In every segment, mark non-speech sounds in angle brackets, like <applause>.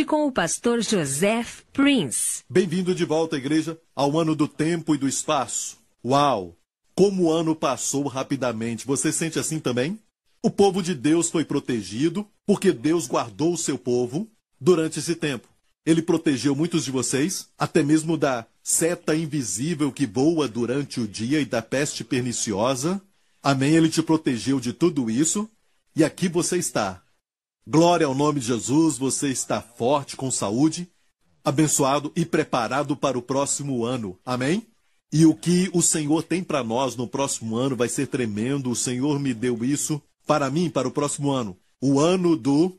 hoje com o pastor Joseph Prince. Bem-vindo de volta, igreja, ao ano do tempo e do espaço. Uau! Como o ano passou rapidamente. Você sente assim também? O povo de Deus foi protegido porque Deus guardou o seu povo durante esse tempo. Ele protegeu muitos de vocês, até mesmo da seta invisível que voa durante o dia e da peste perniciosa. Amém? Ele te protegeu de tudo isso. E aqui você está. Glória ao nome de Jesus, você está forte, com saúde, abençoado e preparado para o próximo ano. Amém? E o que o Senhor tem para nós no próximo ano vai ser tremendo. O Senhor me deu isso para mim, para o próximo ano. O ano do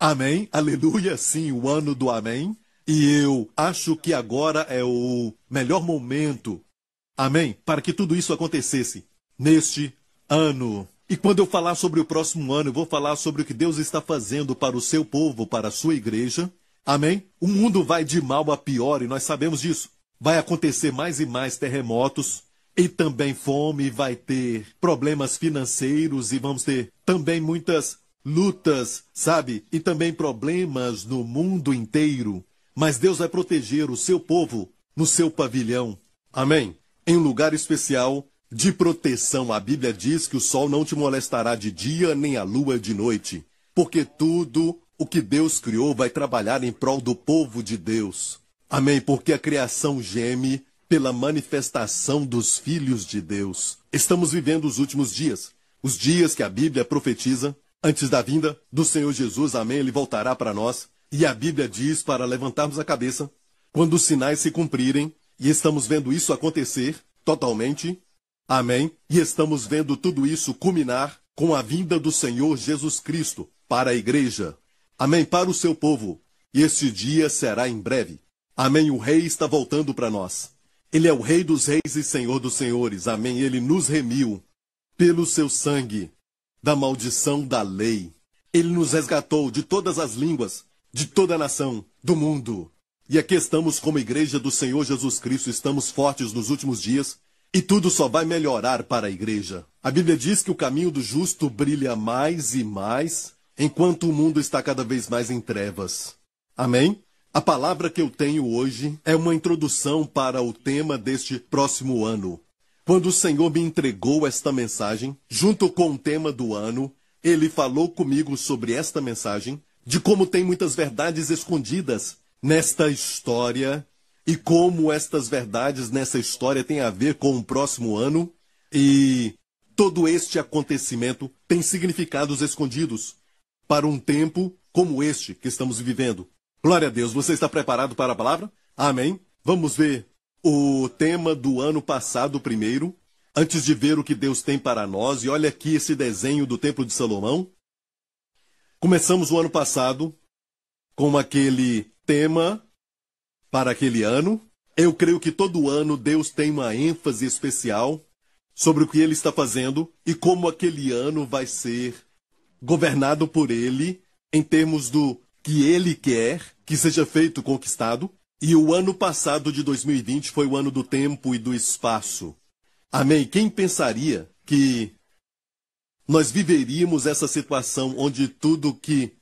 Amém. Aleluia. Sim, o ano do Amém. E eu acho que agora é o melhor momento. Amém. Para que tudo isso acontecesse neste ano. E quando eu falar sobre o próximo ano, eu vou falar sobre o que Deus está fazendo para o seu povo, para a sua igreja. Amém? O mundo vai de mal a pior e nós sabemos disso vai acontecer mais e mais terremotos e também fome, vai ter problemas financeiros e vamos ter também muitas lutas, sabe? E também problemas no mundo inteiro. Mas Deus vai proteger o seu povo no seu pavilhão. Amém? Em um lugar especial de proteção. A Bíblia diz que o sol não te molestará de dia nem a lua de noite, porque tudo o que Deus criou vai trabalhar em prol do povo de Deus. Amém, porque a criação geme pela manifestação dos filhos de Deus. Estamos vivendo os últimos dias, os dias que a Bíblia profetiza antes da vinda do Senhor Jesus. Amém, ele voltará para nós. E a Bíblia diz para levantarmos a cabeça quando os sinais se cumprirem, e estamos vendo isso acontecer totalmente. Amém. E estamos vendo tudo isso culminar com a vinda do Senhor Jesus Cristo para a igreja. Amém. Para o seu povo. E esse dia será em breve. Amém. O Rei está voltando para nós. Ele é o Rei dos Reis e Senhor dos Senhores. Amém. Ele nos remiu pelo seu sangue da maldição da lei. Ele nos resgatou de todas as línguas, de toda a nação, do mundo. E aqui estamos como igreja do Senhor Jesus Cristo, estamos fortes nos últimos dias e tudo só vai melhorar para a igreja. A Bíblia diz que o caminho do justo brilha mais e mais, enquanto o mundo está cada vez mais em trevas. Amém? A palavra que eu tenho hoje é uma introdução para o tema deste próximo ano. Quando o Senhor me entregou esta mensagem, junto com o tema do ano, ele falou comigo sobre esta mensagem, de como tem muitas verdades escondidas nesta história e como estas verdades nessa história têm a ver com o próximo ano e todo este acontecimento tem significados escondidos para um tempo como este que estamos vivendo. Glória a Deus. Você está preparado para a palavra? Amém. Vamos ver o tema do ano passado primeiro, antes de ver o que Deus tem para nós. E olha aqui esse desenho do Templo de Salomão. Começamos o ano passado com aquele tema para aquele ano. Eu creio que todo ano Deus tem uma ênfase especial sobre o que ele está fazendo e como aquele ano vai ser governado por ele em termos do que ele quer que seja feito conquistado. E o ano passado de 2020 foi o ano do tempo e do espaço. Amém? Quem pensaria que nós viveríamos essa situação onde tudo que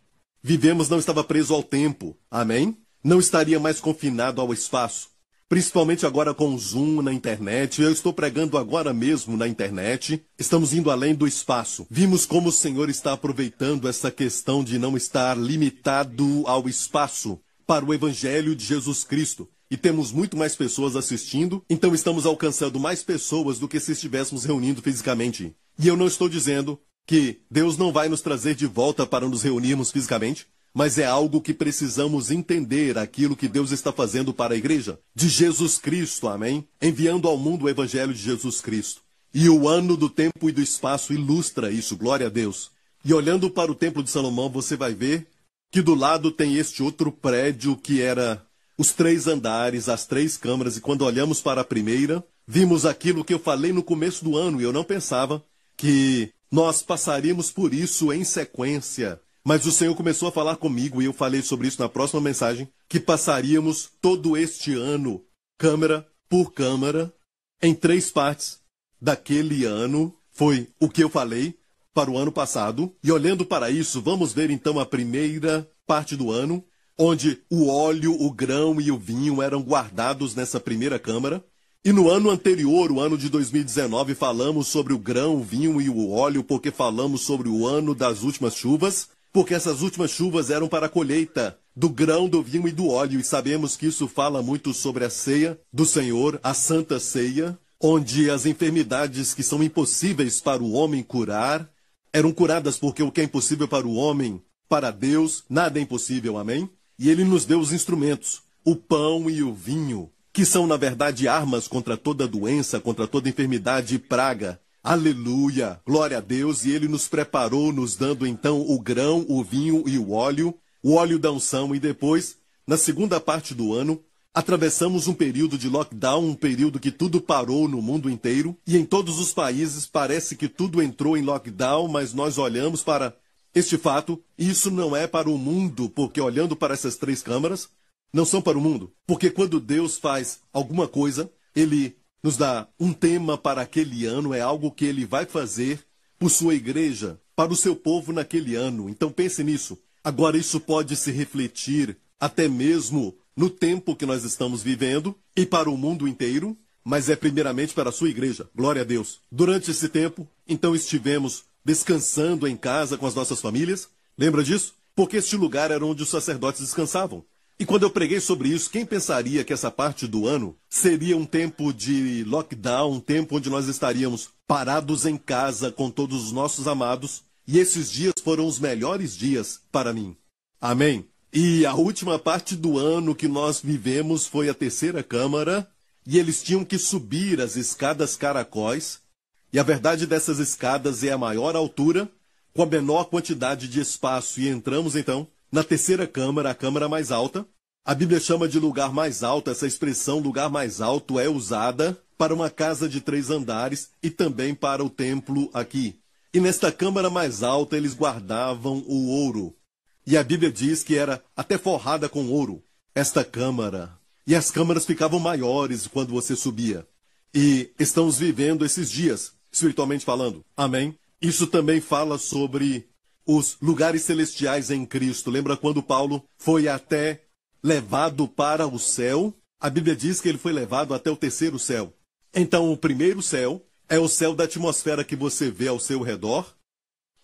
vivemos não estava preso ao tempo? Amém? Não estaria mais confinado ao espaço principalmente agora com o Zoom na internet. Eu estou pregando agora mesmo na internet. Estamos indo além do espaço. Vimos como o Senhor está aproveitando essa questão de não estar limitado ao espaço para o Evangelho de Jesus Cristo. E temos muito mais pessoas assistindo, então estamos alcançando mais pessoas do que se estivéssemos reunindo fisicamente. E eu não estou dizendo que Deus não vai nos trazer de volta para nos reunirmos fisicamente mas é algo que precisamos entender aquilo que Deus está fazendo para a igreja de Jesus Cristo, amém? Enviando ao mundo o evangelho de Jesus Cristo. E o ano do tempo e do espaço ilustra isso, glória a Deus. E olhando para o templo de Salomão, você vai ver que do lado tem este outro prédio que era os três andares, as três câmaras, e quando olhamos para a primeira, vimos aquilo que eu falei no começo do ano, e eu não pensava que nós passaríamos por isso em sequência. Mas o Senhor começou a falar comigo, e eu falei sobre isso na próxima mensagem, que passaríamos todo este ano, câmara por câmara, em três partes daquele ano. Foi o que eu falei para o ano passado. E olhando para isso, vamos ver então a primeira parte do ano. onde o óleo, o grão e o vinho eram guardados nessa primeira câmara. E no ano anterior, o ano de 2019, falamos sobre o grão, o vinho e o óleo, porque falamos sobre o ano das últimas chuvas, porque essas últimas chuvas eram para a colheita do grão, do vinho e do óleo, e sabemos que isso fala muito sobre a ceia do Senhor, a santa ceia, onde as enfermidades que são impossíveis para o homem curar eram curadas, porque o que é impossível para o homem, para Deus, nada é impossível, amém? E ele nos deu os instrumentos, o pão e o vinho, que são, na verdade, armas contra toda doença, contra toda enfermidade e praga. Aleluia! Glória a Deus! E ele nos preparou, nos dando então o grão, o vinho e o óleo, o óleo da unção, e depois, na segunda parte do ano, atravessamos um período de lockdown, um período que tudo parou no mundo inteiro, e em todos os países parece que tudo entrou em lockdown, mas nós olhamos para este fato, isso não é para o mundo, porque olhando para essas três câmaras, não são para o mundo. Porque quando Deus faz alguma coisa, ele nos dá um tema para aquele ano, é algo que ele vai fazer por sua igreja, para o seu povo naquele ano. Então pense nisso. Agora, isso pode se refletir até mesmo no tempo que nós estamos vivendo e para o mundo inteiro, mas é primeiramente para a sua igreja. Glória a Deus. Durante esse tempo, então estivemos descansando em casa com as nossas famílias. Lembra disso? Porque este lugar era onde os sacerdotes descansavam. E quando eu preguei sobre isso, quem pensaria que essa parte do ano seria um tempo de lockdown, um tempo onde nós estaríamos parados em casa com todos os nossos amados? E esses dias foram os melhores dias para mim. Amém. E a última parte do ano que nós vivemos foi a terceira câmara, e eles tinham que subir as escadas caracóis e a verdade dessas escadas é a maior altura com a menor quantidade de espaço. E entramos então na terceira câmara, a câmara mais alta. A Bíblia chama de lugar mais alto, essa expressão lugar mais alto é usada para uma casa de três andares e também para o templo aqui. E nesta câmara mais alta eles guardavam o ouro. E a Bíblia diz que era até forrada com ouro, esta câmara. E as câmaras ficavam maiores quando você subia. E estamos vivendo esses dias espiritualmente falando. Amém? Isso também fala sobre os lugares celestiais em Cristo. Lembra quando Paulo foi até levado para o céu? A Bíblia diz que ele foi levado até o terceiro céu. Então, o primeiro céu é o céu da atmosfera que você vê ao seu redor,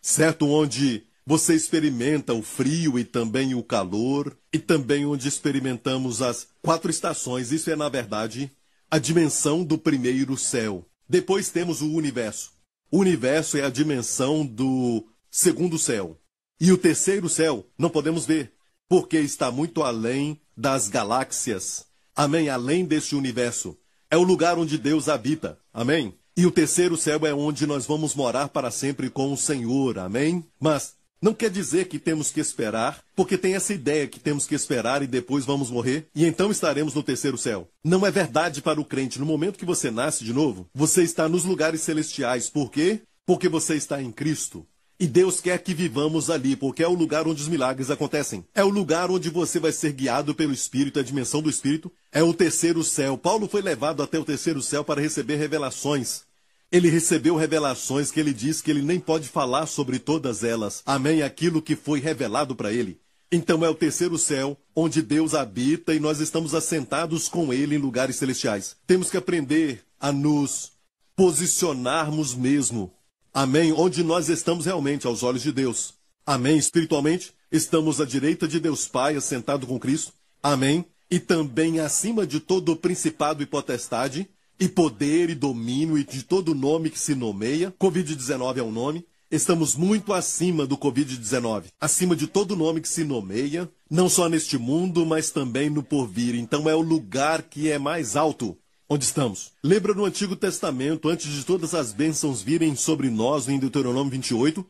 certo? Onde você experimenta o frio e também o calor, e também onde experimentamos as quatro estações. Isso é, na verdade, a dimensão do primeiro céu. Depois temos o universo. O universo é a dimensão do segundo céu. E o terceiro céu não podemos ver, porque está muito além das galáxias. Amém? Além deste universo. É o lugar onde Deus habita. Amém? E o terceiro céu é onde nós vamos morar para sempre com o Senhor. Amém? Mas não quer dizer que temos que esperar, porque tem essa ideia que temos que esperar e depois vamos morrer, e então estaremos no terceiro céu. Não é verdade para o crente. No momento que você nasce de novo, você está nos lugares celestiais. Por quê? Porque você está em Cristo. E Deus quer que vivamos ali, porque é o lugar onde os milagres acontecem. É o lugar onde você vai ser guiado pelo Espírito, a dimensão do Espírito. É o terceiro céu. Paulo foi levado até o terceiro céu para receber revelações. Ele recebeu revelações que ele diz que ele nem pode falar sobre todas elas. Amém? Aquilo que foi revelado para ele. Então é o terceiro céu, onde Deus habita e nós estamos assentados com Ele em lugares celestiais. Temos que aprender a nos posicionarmos mesmo. Amém? Onde nós estamos realmente aos olhos de Deus. Amém? Espiritualmente, estamos à direita de Deus Pai, assentado com Cristo. Amém? E também acima de todo o principado e potestade, e poder e domínio e de todo nome que se nomeia. Covid-19 é um nome. Estamos muito acima do Covid-19, acima de todo nome que se nomeia, não só neste mundo, mas também no porvir. Então é o lugar que é mais alto onde estamos. Lembra no Antigo Testamento, antes de todas as bênçãos virem sobre nós, em Deuteronômio 28?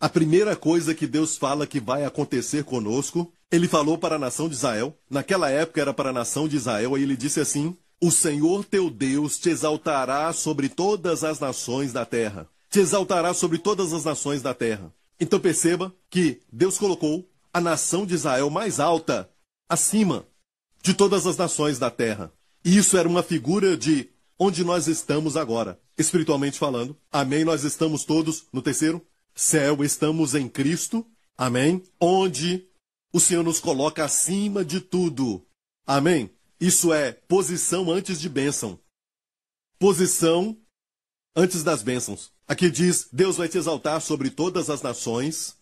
A primeira coisa que Deus fala que vai acontecer conosco, ele falou para a nação de Israel. Naquela época era para a nação de Israel, aí ele disse assim: o Senhor teu Deus te exaltará sobre todas as nações da terra. Te exaltará sobre todas as nações da terra. Então perceba que Deus colocou a nação de Israel mais alta, acima de todas as nações da terra. E isso era uma figura de onde nós estamos agora, espiritualmente falando. Amém? Nós estamos todos no terceiro céu, estamos em Cristo. Amém? Onde O Senhor nos coloca acima de tudo. Amém? Isso é posição antes de bênção. Posição antes das bênçãos. Aqui diz: Deus vai te exaltar sobre todas as nações,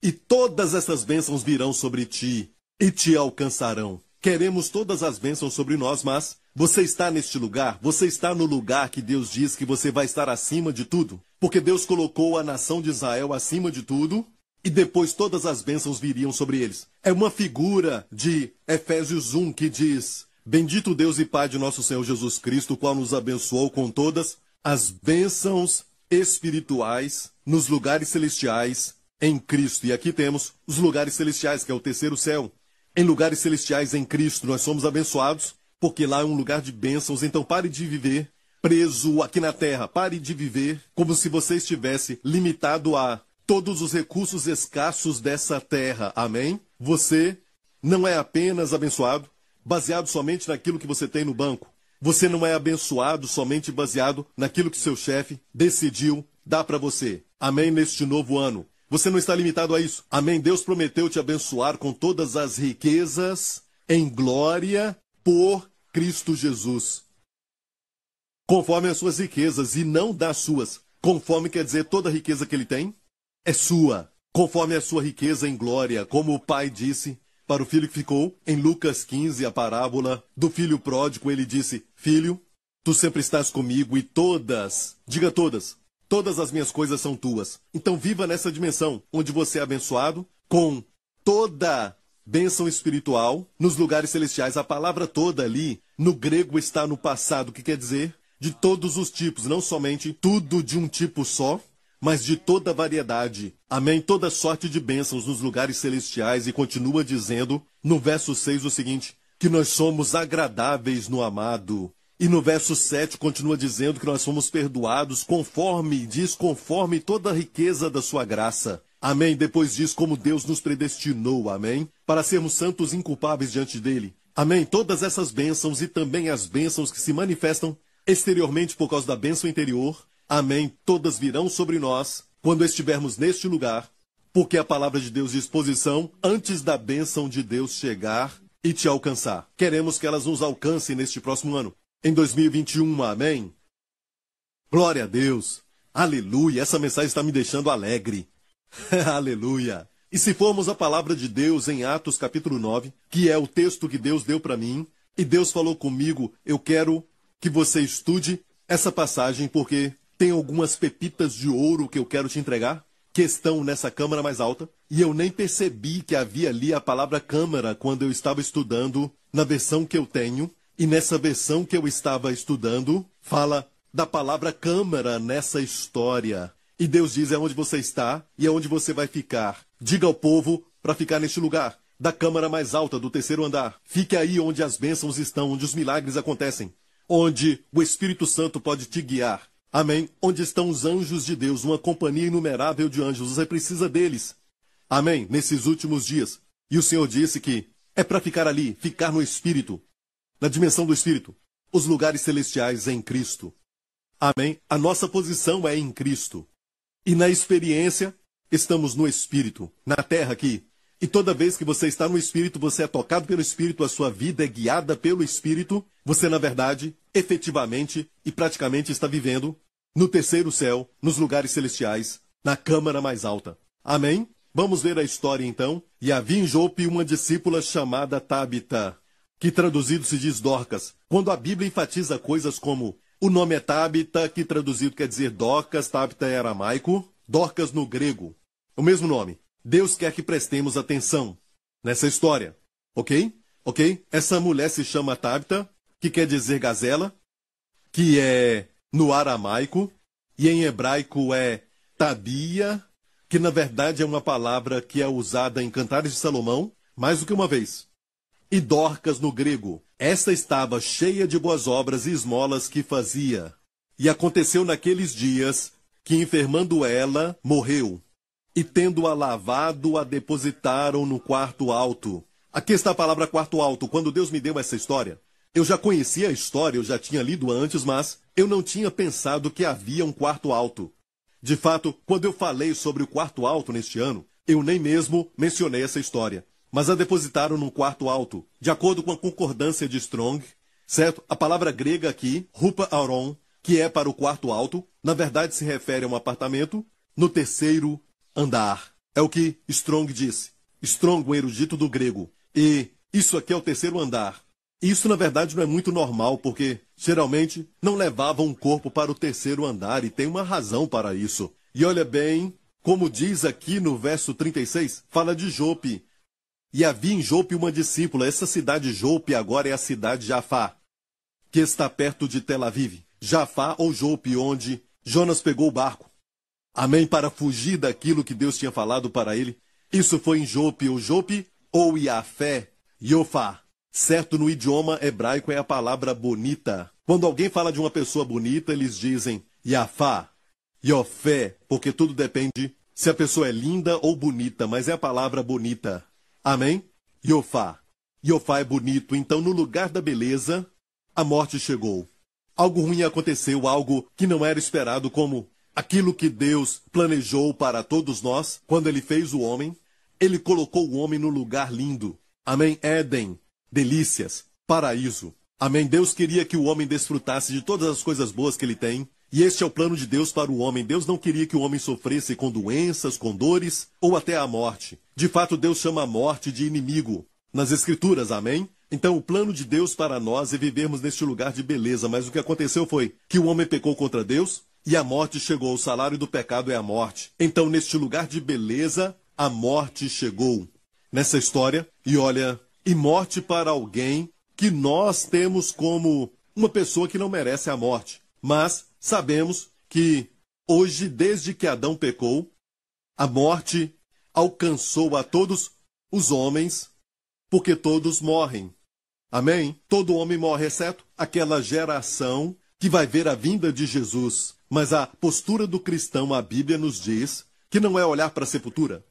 e todas essas bênçãos virão sobre ti e te alcançarão. Queremos todas as bênçãos sobre nós, mas você está neste lugar? Você está no lugar que Deus diz que você vai estar acima de tudo? Porque Deus colocou a nação de Israel acima de tudo e depois todas as bênçãos viriam sobre eles. É uma figura de Efésios 1 que diz: Bendito Deus e Pai de nosso Senhor Jesus Cristo, qual nos abençoou com todas as bênçãos espirituais nos lugares celestiais em Cristo. E aqui temos os lugares celestiais, que é o terceiro céu. Em lugares celestiais em Cristo, nós somos abençoados, porque lá é um lugar de bênçãos. Então pare de viver preso aqui na terra. Pare de viver como se você estivesse limitado a todos os recursos escassos dessa terra. Amém? Você não é apenas abençoado baseado somente naquilo que você tem no banco. Você não é abençoado somente baseado naquilo que seu chefe decidiu dar para você. Amém neste novo ano. Você não está limitado a isso. Amém. Deus prometeu te abençoar com todas as riquezas em glória por Cristo Jesus. Conforme as suas riquezas e não das suas. Conforme quer dizer toda a riqueza que ele tem é sua. Conforme a sua riqueza em glória, como o pai disse para o filho que ficou, em Lucas 15, a parábola do filho pródigo, ele disse: Filho, tu sempre estás comigo e todas, diga todas, todas as minhas coisas são tuas. Então viva nessa dimensão, onde você é abençoado com toda bênção espiritual nos lugares celestiais. A palavra toda ali, no grego, está no passado, que quer dizer de todos os tipos, não somente tudo de um tipo só, mas de toda variedade. Amém? Toda sorte de bênçãos nos lugares celestiais. E continua dizendo no verso 6 o seguinte: que nós somos agradáveis no amado. E no verso 7 continua dizendo que nós somos perdoados conforme, diz, conforme toda a riqueza da sua graça. Amém. Depois diz como Deus nos predestinou, amém, para sermos santos e inculpáveis diante dele. Amém. Todas essas bênçãos e também as bênçãos que se manifestam exteriormente por causa da bênção interior, Amém. Todas virão sobre nós quando estivermos neste lugar, porque a palavra de Deus diz posição antes da bênção de Deus chegar e te alcançar. Queremos que elas nos alcancem neste próximo ano, em 2021. Amém. Glória a Deus. Aleluia. Essa mensagem está me deixando alegre. <laughs> Aleluia. E se formos a palavra de Deus em Atos capítulo 9, que é o texto que Deus deu para mim, e Deus falou comigo, eu quero que você estude essa passagem porque tem algumas pepitas de ouro que eu quero te entregar, que estão nessa câmara mais alta, e eu nem percebi que havia ali a palavra câmara quando eu estava estudando na versão que eu tenho, e nessa versão que eu estava estudando, fala da palavra câmara nessa história. E Deus diz é onde você está e é onde você vai ficar. Diga ao povo para ficar neste lugar, da câmara mais alta do terceiro andar. Fique aí onde as bênçãos estão, onde os milagres acontecem, onde o Espírito Santo pode te guiar, Amém. Onde estão os anjos de Deus, uma companhia inumerável de anjos. Você precisa deles. Amém. Nesses últimos dias. E o Senhor disse que é para ficar ali, ficar no Espírito, na dimensão do Espírito, os lugares celestiais em Cristo. Amém. A nossa posição é em Cristo. E na experiência, estamos no Espírito, na terra aqui. E toda vez que você está no Espírito, você é tocado pelo Espírito, a sua vida é guiada pelo Espírito, você, na verdade, efetivamente e praticamente está vivendo no terceiro céu, nos lugares celestiais, na câmara mais alta. Amém? Vamos ver a história então. E havia em Jope uma discípula chamada Tabita, que traduzido se diz Dorcas. Quando a Bíblia enfatiza coisas como o nome é Tabita, que traduzido quer dizer Dorcas, Tabita é aramaico, Dorcas no grego. O mesmo nome. Deus quer que prestemos atenção nessa história. Ok? Ok? Essa mulher se chama Tabita, que quer dizer gazela, que é no aramaico, e em hebraico é tabia, que na verdade é uma palavra que é usada em Cantares de Salomão mais do que uma vez. E Dorcas no grego. Esta estava cheia de boas obras e esmolas que fazia. E aconteceu naqueles dias que, enfermando ela, morreu. E tendo-a lavado, a depositaram no quarto alto. Aqui está a palavra quarto alto. Quando Deus me deu essa história, eu já conhecia a história, eu já tinha lido antes, mas eu não tinha pensado que havia um quarto alto. De fato, quando eu falei sobre o quarto alto neste ano, eu nem mesmo mencionei essa história. Mas a depositaram num quarto alto, de acordo com a concordância de Strong, certo? A palavra grega aqui, rupa auron, que é para o quarto alto, na verdade se refere a um apartamento no terceiro andar. É o que Strong disse. Strong, um erudito do grego. E isso aqui é o terceiro andar. Isso, na verdade, não é muito normal, porque geralmente não levavam um corpo para o terceiro andar e tem uma razão para isso. E olha bem, como diz aqui no verso 36, fala de Jope. E havia em Jope uma discípula. Essa cidade Jope agora é a cidade de Jafá, que está perto de Tel Aviv. Jafá ou Jope, onde Jonas pegou o barco. Amém? Para fugir daquilo que Deus tinha falado para ele. Isso foi em Jope, ou Jope, ou Iafé, Iofá. Certo, no idioma hebraico é a palavra bonita. Quando alguém fala de uma pessoa bonita, eles dizem Yafá, Yofé, porque tudo depende se a pessoa é linda ou bonita, mas é a palavra bonita. Amém? Yofá. Yofá é bonito, então no lugar da beleza, a morte chegou. Algo ruim aconteceu, algo que não era esperado, como aquilo que Deus planejou para todos nós quando ele fez o homem. Ele colocou o homem no lugar lindo. Amém? Éden, delícias, paraíso. Amém? Deus queria que o homem desfrutasse de todas as coisas boas que ele tem. E este é o plano de Deus para o homem. Deus não queria que o homem sofresse com doenças, com dores ou até a morte. De fato, Deus chama a morte de inimigo. Nas Escrituras, amém? Então, o plano de Deus para nós é vivermos neste lugar de beleza, mas o que aconteceu foi que o homem pecou contra Deus e a morte chegou. O salário do pecado é a morte. Então, neste lugar de beleza, a morte chegou. Nessa história, e olha, e morte para alguém que nós temos como uma pessoa que não merece a morte. Mas sabemos que hoje, desde que Adão pecou, a morte alcançou a todos os homens, porque todos morrem. Amém? Todo homem morre, exceto aquela geração que vai ver a vinda de Jesus. Mas a postura do cristão, a Bíblia nos diz que não é olhar para a sepultura.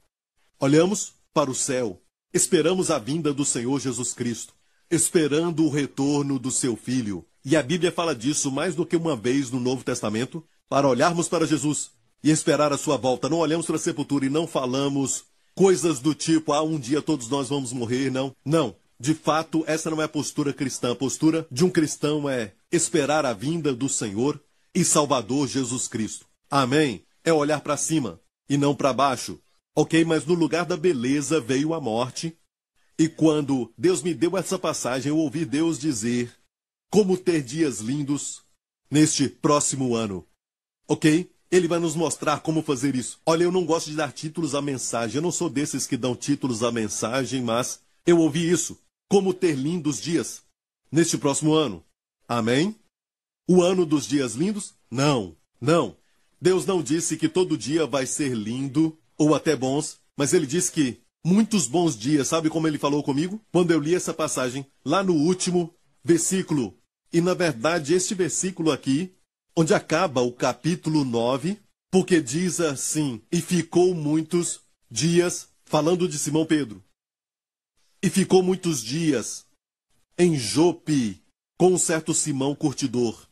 Olhamos para o céu, esperamos a vinda do Senhor Jesus Cristo, esperando o retorno do seu Filho. E a Bíblia fala disso mais do que uma vez no Novo Testamento, para olharmos para Jesus e esperar a sua volta. Não olhamos para a sepultura e não falamos coisas do tipo, ah, um dia todos nós vamos morrer, não. Não. De fato, essa não é a postura cristã. A postura de um cristão é esperar a vinda do Senhor e Salvador Jesus Cristo. Amém? É olhar para cima e não para baixo. Ok, mas no lugar da beleza veio a morte. E quando Deus me deu essa passagem, eu ouvi Deus dizer como ter dias lindos neste próximo ano. Ok? Ele vai nos mostrar como fazer isso. Olha, eu não gosto de dar títulos à mensagem. Eu não sou desses que dão títulos à mensagem, mas eu ouvi isso como ter lindos dias neste próximo ano. Amém? O ano dos dias lindos? Não, não. Deus não disse que todo dia vai ser lindo ou até bons, mas ele disse que muitos bons dias. Sabe como ele falou comigo? Quando eu li essa passagem, lá no último versículo. E na verdade, este versículo aqui, onde acaba o capítulo 9, porque diz assim: E ficou muitos dias, falando de Simão Pedro, e ficou muitos dias em Jope com um certo Simão curtidor.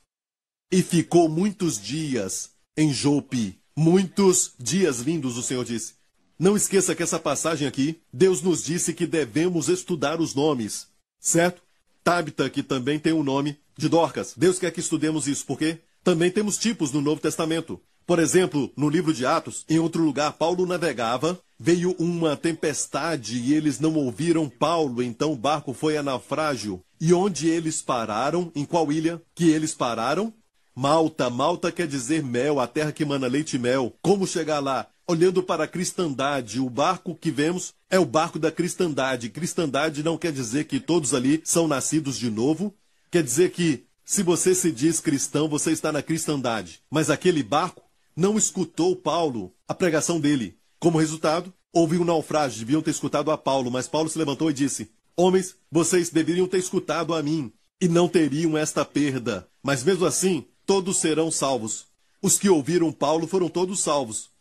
E ficou muitos dias em Jope. Muitos dias lindos, o Senhor disse. Não esqueça que essa passagem aqui, Deus nos disse que devemos estudar os nomes, certo? Tabita, que também tem o nome de Dorcas. Deus quer que estudemos isso, porque também temos tipos no Novo Testamento. Por exemplo, no livro de Atos, em outro lugar, Paulo navegava, veio uma tempestade e eles não ouviram Paulo, então o barco foi a naufrágio. E onde eles pararam? Em qual ilha que eles pararam? Malta. Malta quer dizer mel, a terra que mana leite e mel. Como chegar lá? Olhando para a cristandade, o barco que vemos é o barco da cristandade. Cristandade não quer dizer que todos ali são nascidos de novo. Quer dizer que se você se diz cristão, você está na cristandade. Mas aquele barco não escutou Paulo, a pregação dele. Como resultado, houve um naufrágio, deviam ter escutado a Paulo, mas Paulo se levantou e disse: Homens, vocês deveriam ter escutado a mim, e não teriam esta perda. Mas mesmo assim, todos serão salvos. Os que ouviram Paulo foram todos salvos.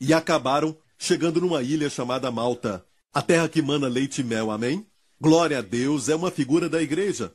E acabaram chegando numa ilha chamada Malta, a terra que mana leite e mel, amém? Glória a Deus é uma figura da igreja.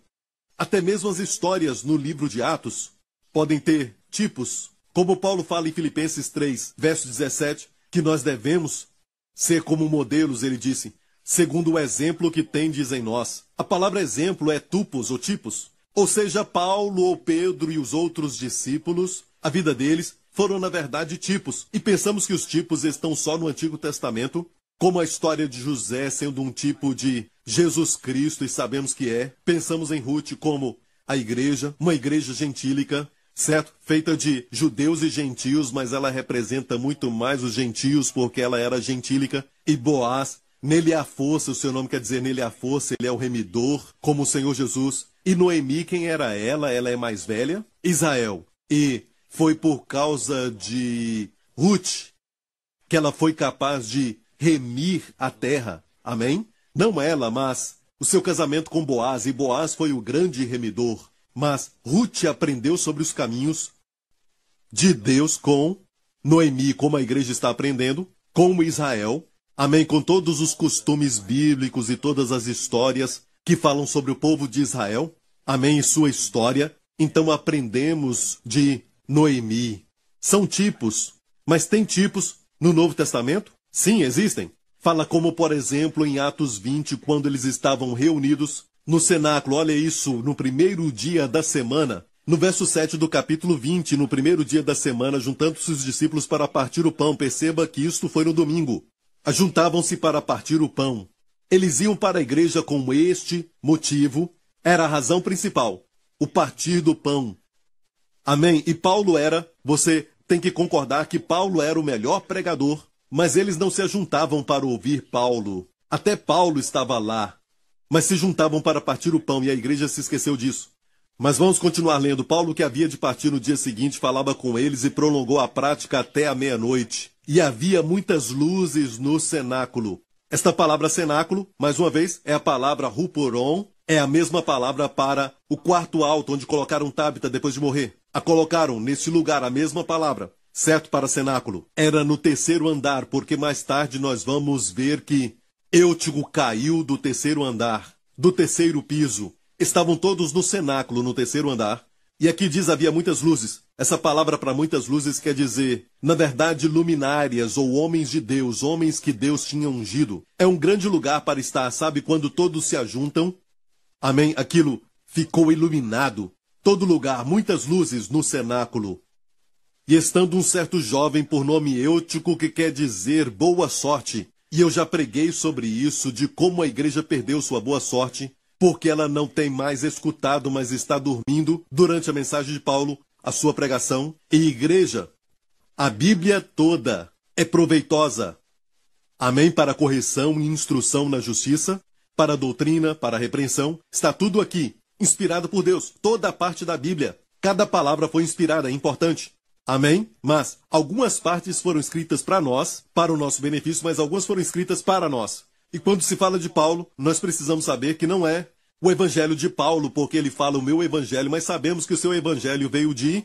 Até mesmo as histórias no livro de Atos podem ter tipos como Paulo fala em Filipenses 3, verso 17, que nós devemos ser como modelos, ele disse, segundo o exemplo que tendes em nós. A palavra exemplo é tupos ou tipos. Ou seja, Paulo ou Pedro e os outros discípulos, a vida deles foram na verdade tipos. E pensamos que os tipos estão só no Antigo Testamento, como a história de José sendo um tipo de Jesus Cristo, e sabemos que é. Pensamos em Ruth como a igreja, uma igreja gentílica, certo? Feita de judeus e gentios, mas ela representa muito mais os gentios porque ela era gentílica. E Boaz, nele há força, o seu nome quer dizer nele há força, ele é o remidor, como o Senhor Jesus. E Noemi, quem era ela? Ela é mais velha. Israel. E foi por causa de Ruth que ela foi capaz de remir a terra. Amém? Não ela, mas o seu casamento com Boaz, e Boaz foi o grande remidor. Mas Ruth aprendeu sobre os caminhos de Deus com Noemi, como a igreja está aprendendo, com Israel. Amém? Com todos os costumes bíblicos e todas as histórias que falam sobre o povo de Israel. Amém? E sua história. Então aprendemos de Noemi. São tipos, mas tem tipos no Novo Testamento? Sim, existem. Fala como, por exemplo, em Atos 20, quando eles estavam reunidos no cenáculo, olha isso, no primeiro dia da semana. No verso 7 do capítulo 20, no primeiro dia da semana, juntando-se os discípulos para partir o pão, perceba que isto foi no domingo. Ajuntavam-se para partir o pão. Eles iam para a igreja com este motivo, era a razão principal, o partir do pão. Amém? E Paulo era, você tem que concordar que Paulo era o melhor pregador, mas eles não se ajuntavam para ouvir Paulo. Até Paulo estava lá, mas se juntavam para partir o pão e a igreja se esqueceu disso. Mas vamos continuar lendo. Paulo, que havia de partir no dia seguinte, falava com eles e prolongou a prática até a meia-noite. E havia muitas luzes no cenáculo. Esta palavra cenáculo, mais uma vez, é a palavra ruporon, é a mesma palavra para o quarto alto onde colocaram Tabita depois de morrer. A colocaram nesse lugar a mesma palavra, certo para cenáculo. Era no terceiro andar, porque mais tarde nós vamos ver que Eutigo caiu do terceiro andar, do terceiro piso. Estavam todos no cenáculo, no terceiro andar. E aqui diz havia muitas luzes. Essa palavra para muitas luzes quer dizer, na verdade, luminárias ou homens de Deus, homens que Deus tinha ungido. É um grande lugar para estar, sabe, quando todos se ajuntam. Amém? Aquilo ficou iluminado. Todo lugar, muitas luzes no cenáculo. E estando um certo jovem por nome Eutico, que quer dizer boa sorte, e eu já preguei sobre isso, de como a igreja perdeu sua boa sorte, porque ela não tem mais escutado, mas está dormindo durante a mensagem de Paulo, a sua pregação. E igreja, a Bíblia toda é proveitosa. Amém? Para correção e instrução na justiça, para a doutrina, para a repreensão. Está tudo aqui, inspirado por Deus. Toda a parte da Bíblia. Cada palavra foi inspirada, é importante. Amém? Mas algumas partes foram escritas para nós, para o nosso benefício, mas algumas foram escritas para nós. E quando se fala de Paulo, nós precisamos saber que não é o evangelho de Paulo, porque ele fala o meu evangelho, mas sabemos que o seu evangelho veio de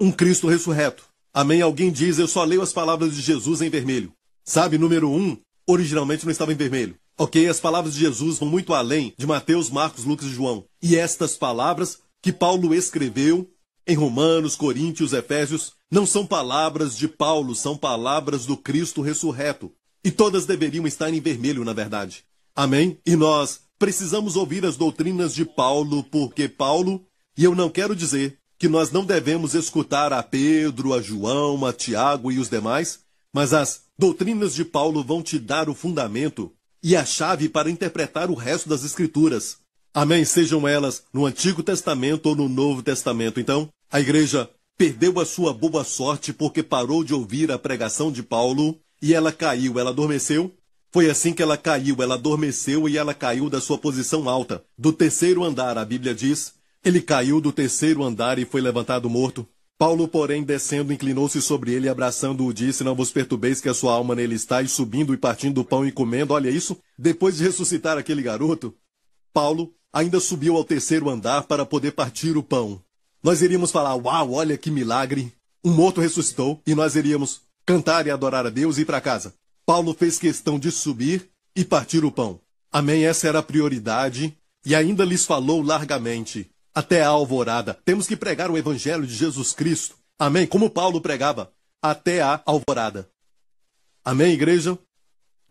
um Cristo ressurreto. Amém? Alguém diz, eu só leio as palavras de Jesus em vermelho. Sabe, número um, originalmente não estava em vermelho. Ok, as palavras de Jesus vão muito além de Mateus, Marcos, Lucas e João. E estas palavras que Paulo escreveu em Romanos, Coríntios, Efésios, não são palavras de Paulo, são palavras do Cristo ressurreto. E todas deveriam estar em vermelho, na verdade. Amém? E nós precisamos ouvir as doutrinas de Paulo, porque Paulo, e eu não quero dizer que nós não devemos escutar a Pedro, a João, a Tiago e os demais, mas as doutrinas de Paulo vão te dar o fundamento e a chave para interpretar o resto das Escrituras. Amém? Sejam elas no Antigo Testamento ou no Novo Testamento. Então, a igreja perdeu a sua boa sorte porque parou de ouvir a pregação de Paulo e ela caiu, ela adormeceu. Foi assim que ela caiu, ela adormeceu e ela caiu da sua posição alta. Do terceiro andar, a Bíblia diz, ele caiu do terceiro andar e foi levantado morto. Paulo, porém, descendo, inclinou-se sobre ele, abraçando-o, disse: Não vos perturbeis que a sua alma nele está, e subindo e partindo o pão e comendo. Olha isso. Depois de ressuscitar aquele garoto, Paulo ainda subiu ao terceiro andar para poder partir o pão nós iríamos falar: Uau, olha que milagre! Um morto ressuscitou e nós iríamos cantar e adorar a Deus e ir para casa. Paulo fez questão de subir e partir o pão. Amém? Essa era a prioridade e ainda lhes falou largamente. Até a alvorada. Temos que pregar o evangelho de Jesus Cristo. Amém? Como Paulo pregava. Até a alvorada. Amém, igreja?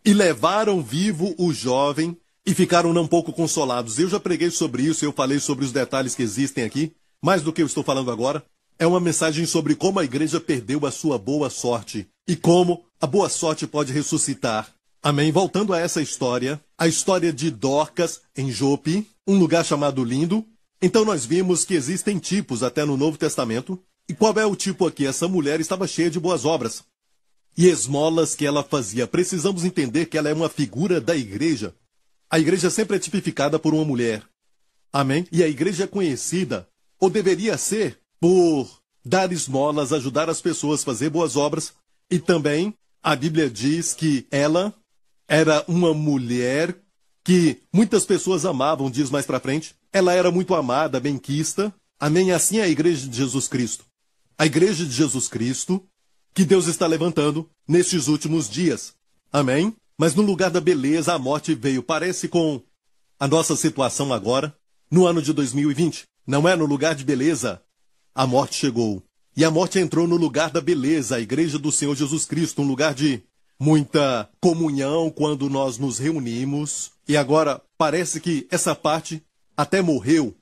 e levaram vivo o jovem e ficaram não pouco consolados. Eu já preguei sobre isso, eu falei sobre os detalhes que existem aqui, mais do que eu estou falando agora. É uma mensagem sobre como a igreja perdeu a sua boa sorte e como a boa sorte pode ressuscitar. Amém. Voltando a essa história, a história de Dorcas em Jope, um lugar chamado Lindo. Então nós vimos que existem tipos até no Novo Testamento. E qual é o tipo aqui? Essa mulher estava cheia de boas obras e esmolas que ela fazia. Precisamos entender que ela é uma figura da igreja. A igreja sempre é tipificada por uma mulher. Amém? E a igreja é conhecida, ou deveria ser, por dar esmolas, ajudar as pessoas a fazer boas obras. E também a Bíblia diz que ela era uma mulher que muitas pessoas amavam, diz mais para frente. Ela era muito amada, benquista. Amém? Assim é a igreja de Jesus Cristo. A igreja de Jesus Cristo que Deus está levantando nestes últimos dias. Amém? Mas no lugar da beleza, a morte veio. Parece com a nossa situação agora, no ano de 2020. Não é no lugar de beleza. A morte chegou. E a morte entrou no lugar da beleza, a igreja do Senhor Jesus Cristo, um lugar de muita comunhão quando nós nos reunimos. E agora parece que essa parte até morreu.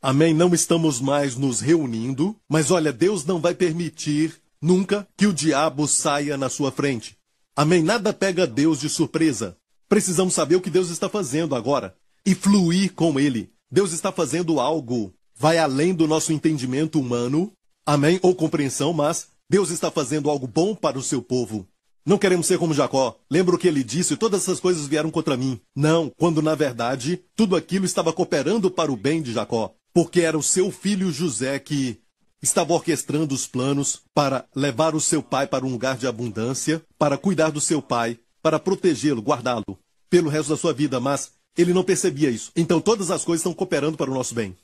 Amém? Não estamos mais nos reunindo, mas olha, Deus não vai permitir nunca que o diabo saia na sua frente. Amém? Nada pega Deus de surpresa. Precisamos saber o que Deus está fazendo agora e fluir com Ele. Deus está fazendo algo, vai além do nosso entendimento humano, amém? Ou compreensão, mas Deus está fazendo algo bom para o seu povo. Não queremos ser como Jacó. Lembra o que ele disse? Todas essas coisas vieram contra mim. Não, quando na verdade tudo aquilo estava cooperando para o bem de Jacó. Porque era o seu filho José que estava orquestrando os planos para levar o seu pai para um lugar de abundância, para cuidar do seu pai, para protegê-lo, guardá-lo pelo resto da sua vida, mas ele não percebia isso. Então todas as coisas estão cooperando para o nosso bem.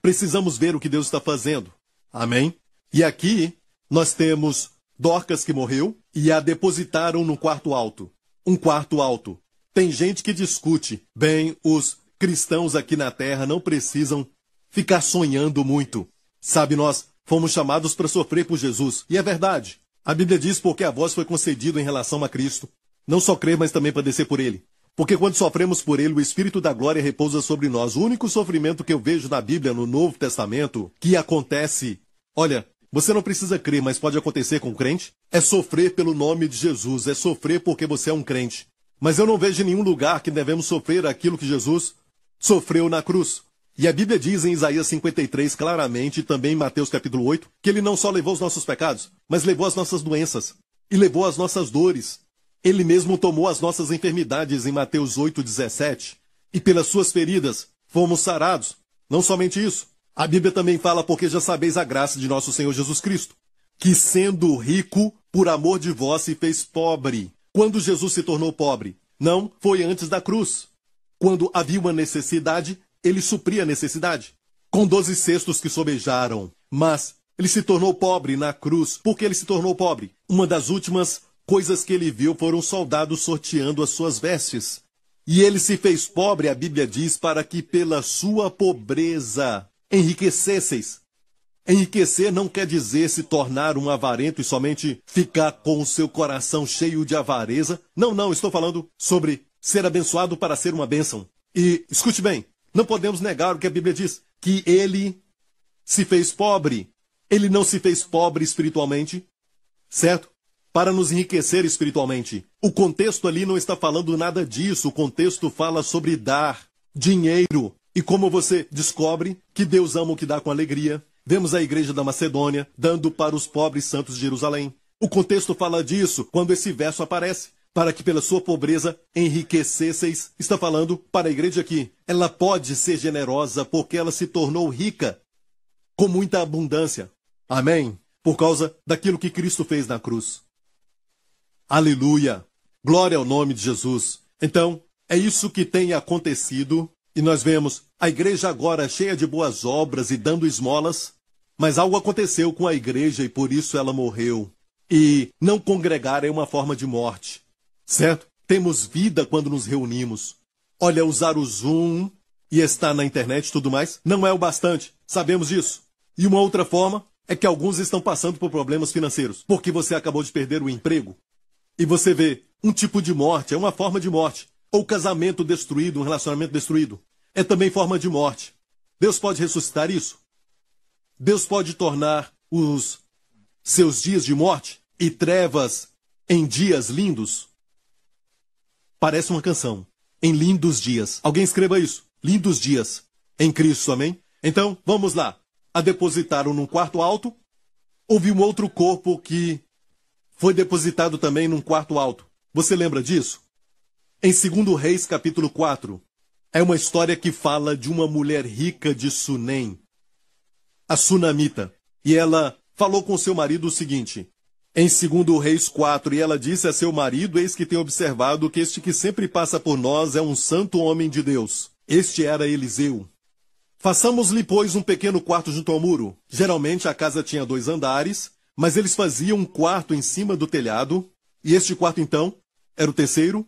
Precisamos ver o que Deus está fazendo. Amém? E aqui nós temos Dorcas que morreu e a depositaram no quarto alto. Um quarto alto. Tem gente que discute. Bem, os cristãos aqui na terra não precisam ficar sonhando muito. Sabe, nós fomos chamados para sofrer por Jesus. E é verdade. A Bíblia diz porque a voz foi concedido em relação a Cristo. Não só crer, mas também padecer por ele. Porque quando sofremos por ele, o Espírito da glória repousa sobre nós. O único sofrimento que eu vejo na Bíblia, no Novo Testamento, que acontece. Olha, você não precisa crer, mas pode acontecer com o crente. É sofrer pelo nome de Jesus. É sofrer porque você é um crente. Mas eu não vejo em nenhum lugar que devemos sofrer aquilo que Jesus sofreu na cruz. E a Bíblia diz em Isaías 53 claramente, e também em Mateus capítulo 8, que ele não só levou os nossos pecados, mas levou as nossas doenças e levou as nossas dores. Ele mesmo tomou as nossas enfermidades em Mateus 8:17, e pelas suas feridas fomos sarados. Não somente isso, a Bíblia também fala porque já sabeis a graça de nosso Senhor Jesus Cristo, que sendo rico, por amor de vós se fez pobre. Quando Jesus se tornou pobre? Não, foi antes da cruz. Quando havia uma necessidade, ele supria a necessidade. Com doze cestos que sobejaram. Mas ele se tornou pobre na cruz. Por que ele se tornou pobre? Uma das últimas coisas que ele viu foram soldados sorteando as suas vestes. E ele se fez pobre, a Bíblia diz, para que pela sua pobreza enriquecesseis. Enriquecer não quer dizer se tornar um avarento e somente ficar com o seu coração cheio de avareza. Não, não, estou falando sobre ser abençoado para ser uma bênção. E escute bem, não podemos negar o que a Bíblia diz, que ele se fez pobre. Ele não se fez pobre espiritualmente, certo? Para nos enriquecer espiritualmente. O contexto ali não está falando nada disso. O contexto fala sobre dar dinheiro. E como você descobre que Deus ama o que dá com alegria. Vemos a igreja da Macedônia dando para os pobres santos de Jerusalém. O contexto fala disso quando esse verso aparece para que pela sua pobreza enriquecesseis. Está falando para a igreja aqui. Ela pode ser generosa porque ela se tornou rica com muita abundância. Amém? Por causa daquilo que Cristo fez na cruz. Aleluia! Glória ao nome de Jesus. Então, é isso que tem acontecido. E nós vemos a igreja agora cheia de boas obras e dando esmolas. Mas algo aconteceu com a igreja e por isso ela morreu. E não congregar é uma forma de morte. Certo? Temos vida quando nos reunimos. Olha, usar o Zoom e estar na internet e tudo mais não é o bastante. Sabemos disso. E uma outra forma é que alguns estão passando por problemas financeiros, porque você acabou de perder o emprego. E você vê um tipo de morte, é uma forma de morte. Ou casamento destruído, um relacionamento destruído. É também forma de morte. Deus pode ressuscitar isso? Deus pode tornar os seus dias de morte e trevas em dias lindos? Parece uma canção. Em lindos dias. Alguém escreva isso. Lindos dias. Em Cristo, amém? Então, vamos lá. A depositaram num quarto alto. Houve um outro corpo que foi depositado também num quarto alto. Você lembra disso? Em 2 Reis, capítulo 4, é uma história que fala de uma mulher rica de Sunem, a Sunamita. E ela falou com seu marido o seguinte: em 2 Reis 4, e ela disse a seu marido: Eis que tem observado que este que sempre passa por nós é um santo homem de Deus. Este era Eliseu. Façamos-lhe, pois, um pequeno quarto junto ao muro. Geralmente a casa tinha dois andares, mas eles faziam um quarto em cima do telhado, e este quarto, então, era o terceiro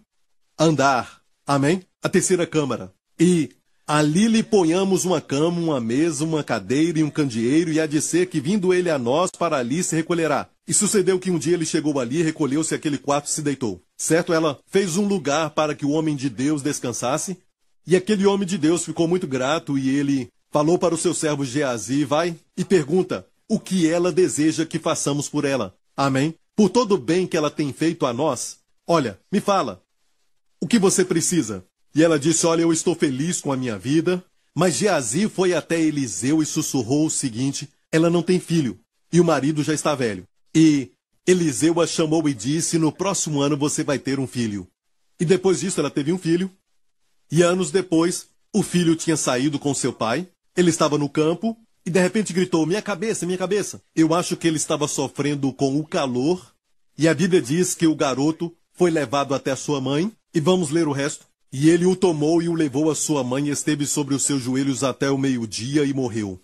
andar. Amém? A terceira câmara. E ali lhe ponhamos uma cama, uma mesa, uma cadeira e um candeeiro, e há de ser que, vindo ele a nós, para ali se recolherá. E sucedeu que um dia ele chegou ali, recolheu-se àquele quarto e se deitou. Certo? Ela fez um lugar para que o homem de Deus descansasse, e aquele homem de Deus ficou muito grato, e ele falou para o seu servo Geazi, vai e pergunta o que ela deseja que façamos por ela. Amém? Por todo o bem que ela tem feito a nós. Olha, me fala, o que você precisa? E ela disse: Olha, eu estou feliz com a minha vida. Mas Geazi foi até Eliseu e sussurrou o seguinte: Ela não tem filho, e o marido já está velho. E Eliseu a chamou e disse: No próximo ano você vai ter um filho. E depois disso ela teve um filho. E anos depois, o filho tinha saído com seu pai. Ele estava no campo e de repente gritou: Minha cabeça, minha cabeça. Eu acho que ele estava sofrendo com o calor. E a Bíblia diz que o garoto foi levado até a sua mãe e vamos ler o resto. E ele o tomou e o levou à sua mãe, esteve sobre os seus joelhos até o meio-dia e morreu.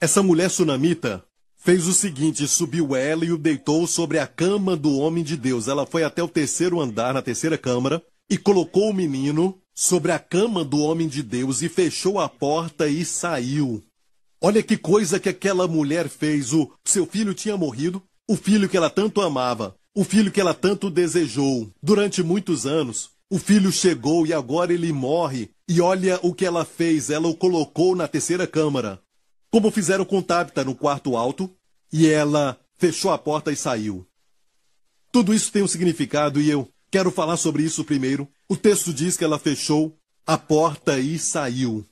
Essa mulher sunamita fez o seguinte: subiu ela e o deitou sobre a cama do homem de Deus. Ela foi até o terceiro andar, na terceira câmara, e colocou o menino sobre a cama do homem de Deus e fechou a porta e saiu. Olha que coisa que aquela mulher fez. O seu filho tinha morrido, o filho que ela tanto amava, o filho que ela tanto desejou durante muitos anos. O filho chegou e agora ele morre. E olha o que ela fez: ela o colocou na terceira câmara. Como fizeram com Tabita no quarto alto, e ela fechou a porta e saiu. Tudo isso tem um significado e eu quero falar sobre isso primeiro. O texto diz que ela fechou a porta e saiu.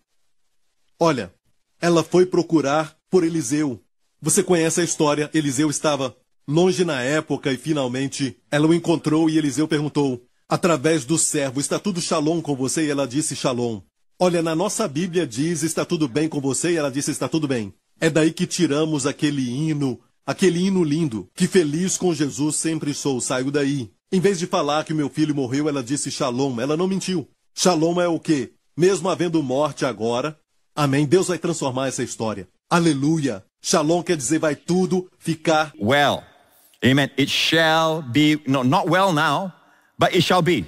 Olha, ela foi procurar por Eliseu. Você conhece a história? Eliseu estava longe na época e finalmente ela o encontrou e Eliseu perguntou: através do servo. Está tudo shalom com você? E ela disse shalom. Olha, na nossa Bíblia diz está tudo bem com você? E ela disse está tudo bem. É daí que tiramos aquele hino, aquele hino lindo, que feliz com Jesus sempre sou. Saiu daí. Em vez de falar que meu filho morreu, ela disse shalom. Ela não mentiu. Shalom é o quê? Mesmo havendo morte agora, amém, Deus vai transformar essa história. Aleluia. Shalom quer dizer vai tudo ficar well. Amen. It shall be, no, not well now, but it shall be.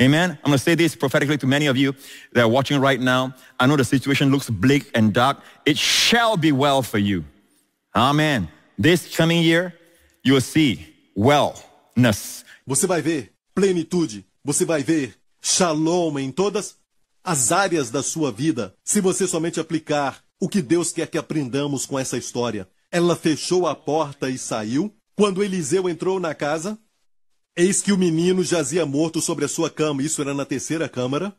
Amen. I'm going to say this prophetically to many of you that are watching right now. I know the situation looks bleak and dark. It shall be well for you. Amen. This coming year, you will see wellness. Você vai ver plenitude. Você vai ver shalom em todas as áreas da sua vida. Se você somente aplicar o que Deus quer que aprendamos com essa história. Ela fechou a porta e saiu. Quando Eliseu entrou na casa, Eis que o menino jazia morto sobre a sua cama, isso era na terceira câmara.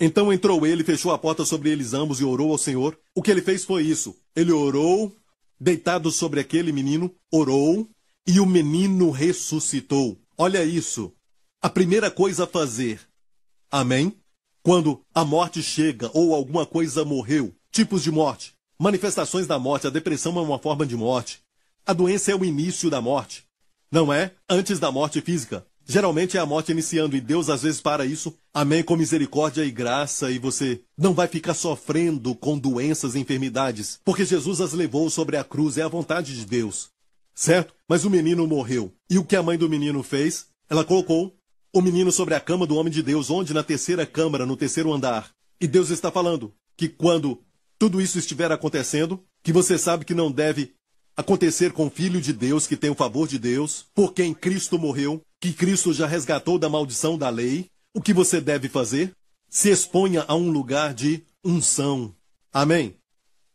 Então entrou ele, fechou a porta sobre eles ambos e orou ao Senhor. O que ele fez foi isso. Ele orou, deitado sobre aquele menino, orou, e o menino ressuscitou. Olha isso. A primeira coisa a fazer. Amém? Quando a morte chega ou alguma coisa morreu, tipos de morte, manifestações da morte, a depressão é uma forma de morte. A doença é o início da morte. Não é? Antes da morte física. Geralmente é a morte iniciando, e Deus às vezes para isso. Amém, com misericórdia e graça, e você não vai ficar sofrendo com doenças e enfermidades, porque Jesus as levou sobre a cruz, é a vontade de Deus. Certo? Mas o menino morreu. E o que a mãe do menino fez? Ela colocou o menino sobre a cama do homem de Deus, onde na terceira câmara, no terceiro andar. E Deus está falando que quando tudo isso estiver acontecendo, que você sabe que não deve acontecer com o Filho de Deus que tem o favor de Deus, por quem Cristo morreu, que Cristo já resgatou da maldição da lei, o que você deve fazer? Se exponha a um lugar de unção. Amém?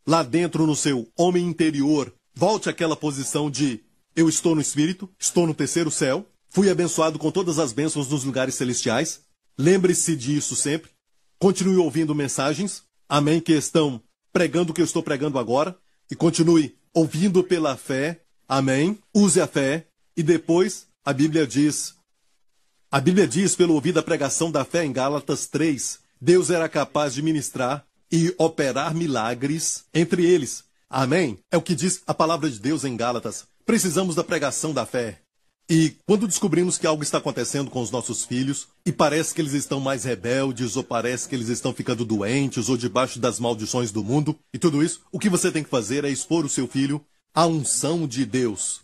Lá dentro no seu homem interior, volte àquela posição de eu estou no Espírito, estou no terceiro céu, fui abençoado com todas as bênçãos nos lugares celestiais. Lembre-se disso sempre. Continue ouvindo mensagens, amém, que estão pregando o que eu estou pregando agora, e continue ouvindo pela fé, amém. Use a fé, e depois a Bíblia diz, a Bíblia diz, pelo ouvir da pregação da fé em Gálatas 3, Deus era capaz de ministrar e operar milagres entre eles. Amém? É o que diz a palavra de Deus em Gálatas. Precisamos da pregação da fé. E quando descobrimos que algo está acontecendo com os nossos filhos, e parece que eles estão mais rebeldes, ou parece que eles estão ficando doentes, ou debaixo das maldições do mundo, e tudo isso, o que você tem que fazer é expor o seu filho à unção de Deus.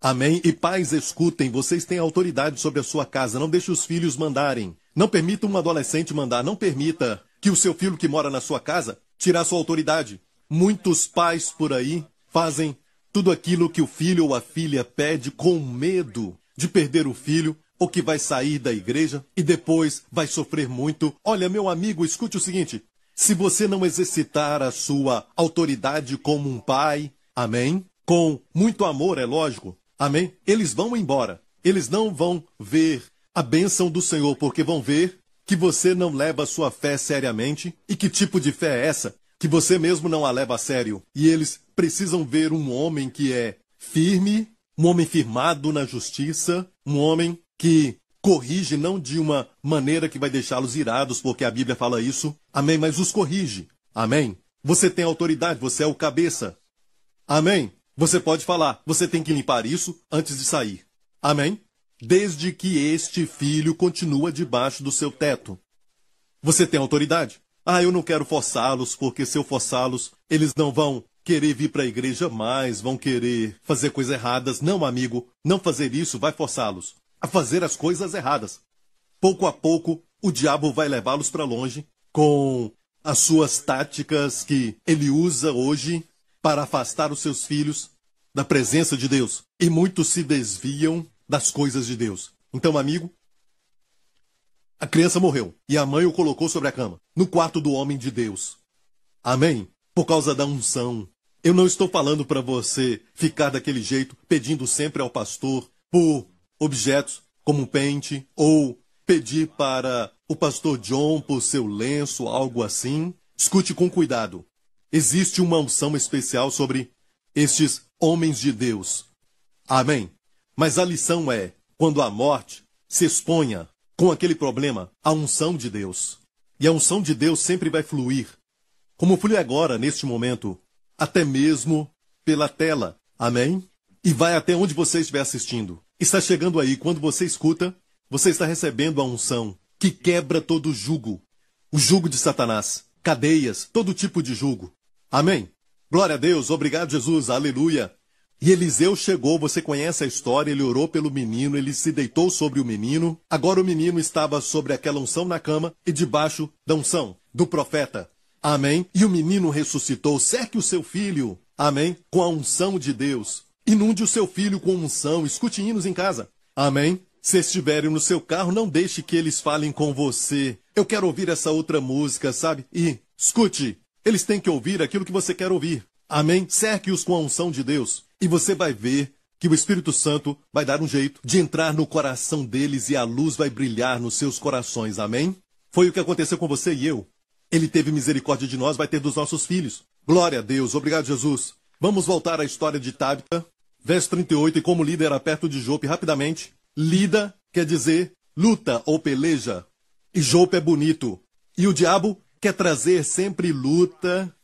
Amém? E pais, escutem, vocês têm autoridade sobre a sua casa, não deixe os filhos mandarem. Não permita um adolescente mandar, não permita que o seu filho que mora na sua casa tirar sua autoridade. Muitos pais por aí fazem tudo aquilo que o filho ou a filha pede com medo de perder o filho ou que vai sair da igreja e depois vai sofrer muito. Olha, meu amigo, escute o seguinte: se você não exercitar a sua autoridade como um pai, amém? Com muito amor, é lógico, amém? Eles vão embora. Eles não vão ver a bênção do Senhor, porque vão ver que você não leva a sua fé seriamente. E que tipo de fé é essa? Que você mesmo não a leva a sério. E eles precisam ver um homem que é firme, um homem firmado na justiça, um homem que corrige não de uma maneira que vai deixá-los irados, porque a Bíblia fala isso. Amém, mas os corrige. Amém. Você tem autoridade, você é o cabeça. Amém. Você pode falar, você tem que limpar isso antes de sair. Amém. Desde que este filho continua debaixo do seu teto. Você tem autoridade. Ah, eu não quero forçá-los, porque se eu forçá-los, eles não vão querer vir para a igreja mais, vão querer fazer coisas erradas. Não, amigo, não fazer isso vai forçá-los a fazer as coisas erradas. Pouco a pouco, o diabo vai levá-los para longe com as suas táticas que ele usa hoje para afastar os seus filhos da presença de Deus. E muitos se desviam das coisas de Deus. Então, amigo, a criança morreu e a mãe o colocou sobre a cama, no quarto do homem de Deus. Amém? Por causa da unção, eu não estou falando para você ficar daquele jeito, pedindo sempre ao pastor por objetos como um pente, ou pedir para o pastor John por seu lenço, algo assim. Escute com cuidado. Existe uma unção especial sobre estes homens de Deus. Amém. Mas a lição é: quando a morte se exponha com aquele problema, a unção de Deus. E a unção de Deus sempre vai fluir. Como flui agora, neste momento, até mesmo pela tela. Amém? E vai até onde você estiver assistindo. Está chegando aí, quando você escuta, você está recebendo a unção que quebra todo jugo. O jugo de Satanás, cadeias, todo tipo de jugo. Amém? Glória a Deus, obrigado Jesus, aleluia. E Eliseu chegou, você conhece a história, ele orou pelo menino, ele se deitou sobre o menino. Agora o menino estava sobre aquela unção na cama e debaixo da unção do profeta. Amém. E o menino ressuscitou. Cerque o seu filho. Amém. Com a unção de Deus. Inunde o seu filho com unção. Escute hinos em casa. Amém. Se estiverem no seu carro, não deixe que eles falem com você. Eu quero ouvir essa outra música, sabe? E escute. Eles têm que ouvir aquilo que você quer ouvir. Amém. Cerque-os com a unção de Deus. E você vai ver que o Espírito Santo vai dar um jeito de entrar no coração deles e a luz vai brilhar nos seus corações. Amém? Foi o que aconteceu com você e eu. Ele teve misericórdia de nós, vai ter dos nossos filhos. Glória a Deus, obrigado Jesus. Vamos voltar à história de Tabita, verso 38, e como Lida era perto de Jope, rapidamente. Lida quer dizer luta ou peleja, e Jope é bonito. E o diabo quer trazer sempre luta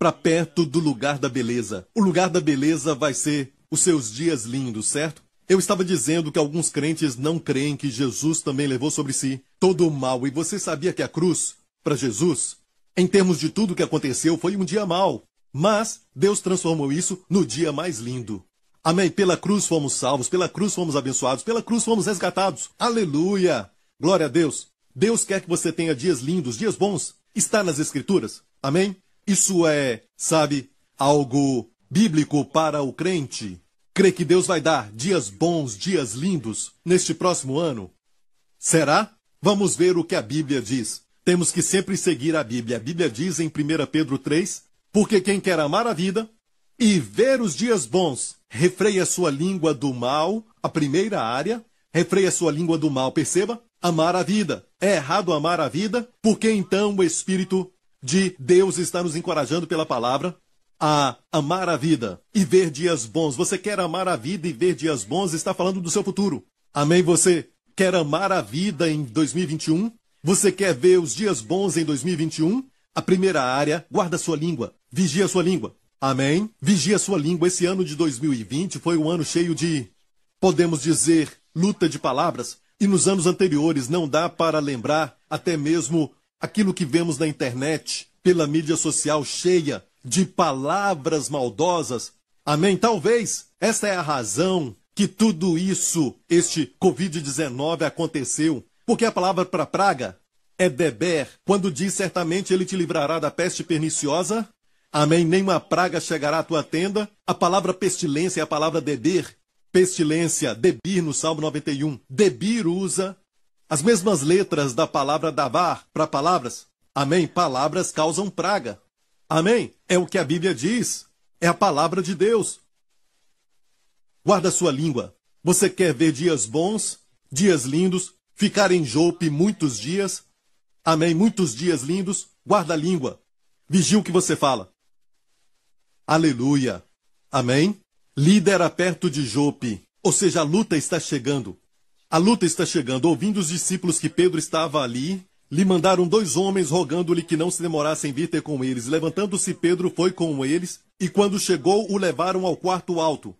para perto do lugar da beleza. O lugar da beleza vai ser os seus dias lindos, certo? Eu estava dizendo que alguns crentes não creem que Jesus também levou sobre si todo o mal, e você sabia que a cruz para Jesus, em termos de tudo que aconteceu, foi um dia mau. Mas Deus transformou isso no dia mais lindo. Amém. Pela cruz fomos salvos, pela cruz fomos abençoados, pela cruz fomos resgatados. Aleluia! Glória a Deus. Deus quer que você tenha dias lindos, dias bons. Está nas Escrituras. Amém? Isso é, sabe, algo bíblico para o crente. crê que Deus vai dar dias bons, dias lindos neste próximo ano? Será? Vamos ver o que a Bíblia diz. Temos que sempre seguir a Bíblia. A Bíblia diz em 1 Pedro 3: Porque quem quer amar a vida e ver os dias bons, refreia sua língua do mal, a primeira área, refreia sua língua do mal, perceba? Amar a vida. É errado amar a vida? Porque então o Espírito de Deus está nos encorajando pela palavra a amar a vida e ver dias bons. Você quer amar a vida e ver dias bons? Está falando do seu futuro. Amém? Você quer amar a vida em 2021? Você quer ver os dias bons em 2021? A primeira área, guarda sua língua, vigia sua língua. Amém? Vigia sua língua. Esse ano de 2020 foi um ano cheio de, podemos dizer, luta de palavras. E nos anos anteriores não dá para lembrar até mesmo aquilo que vemos na internet, pela mídia social cheia de palavras maldosas. Amém? Talvez esta é a razão que tudo isso, este Covid-19 aconteceu. Porque a palavra para praga é deber, quando diz certamente ele te livrará da peste perniciosa. Amém? Nenhuma praga chegará à tua tenda. A palavra pestilência é a palavra deber. Pestilência, debir no Salmo 91. Debir usa as mesmas letras da palavra davar para palavras. Amém? Palavras causam praga. Amém? É o que a Bíblia diz. É a palavra de Deus. Guarda sua língua. Você quer ver dias bons, dias lindos, ficar em Jope muitos dias? Amém? Muitos dias lindos. Guarda a língua. Vigia o que você fala. Aleluia. Amém? Líder perto de Jope. Ou seja, a luta está chegando. A luta está chegando. Ouvindo os discípulos que Pedro estava ali, lhe mandaram dois homens rogando-lhe que não se demorasse em vir ter com eles. Levantando-se Pedro foi com eles, e quando chegou, o levaram ao quarto alto.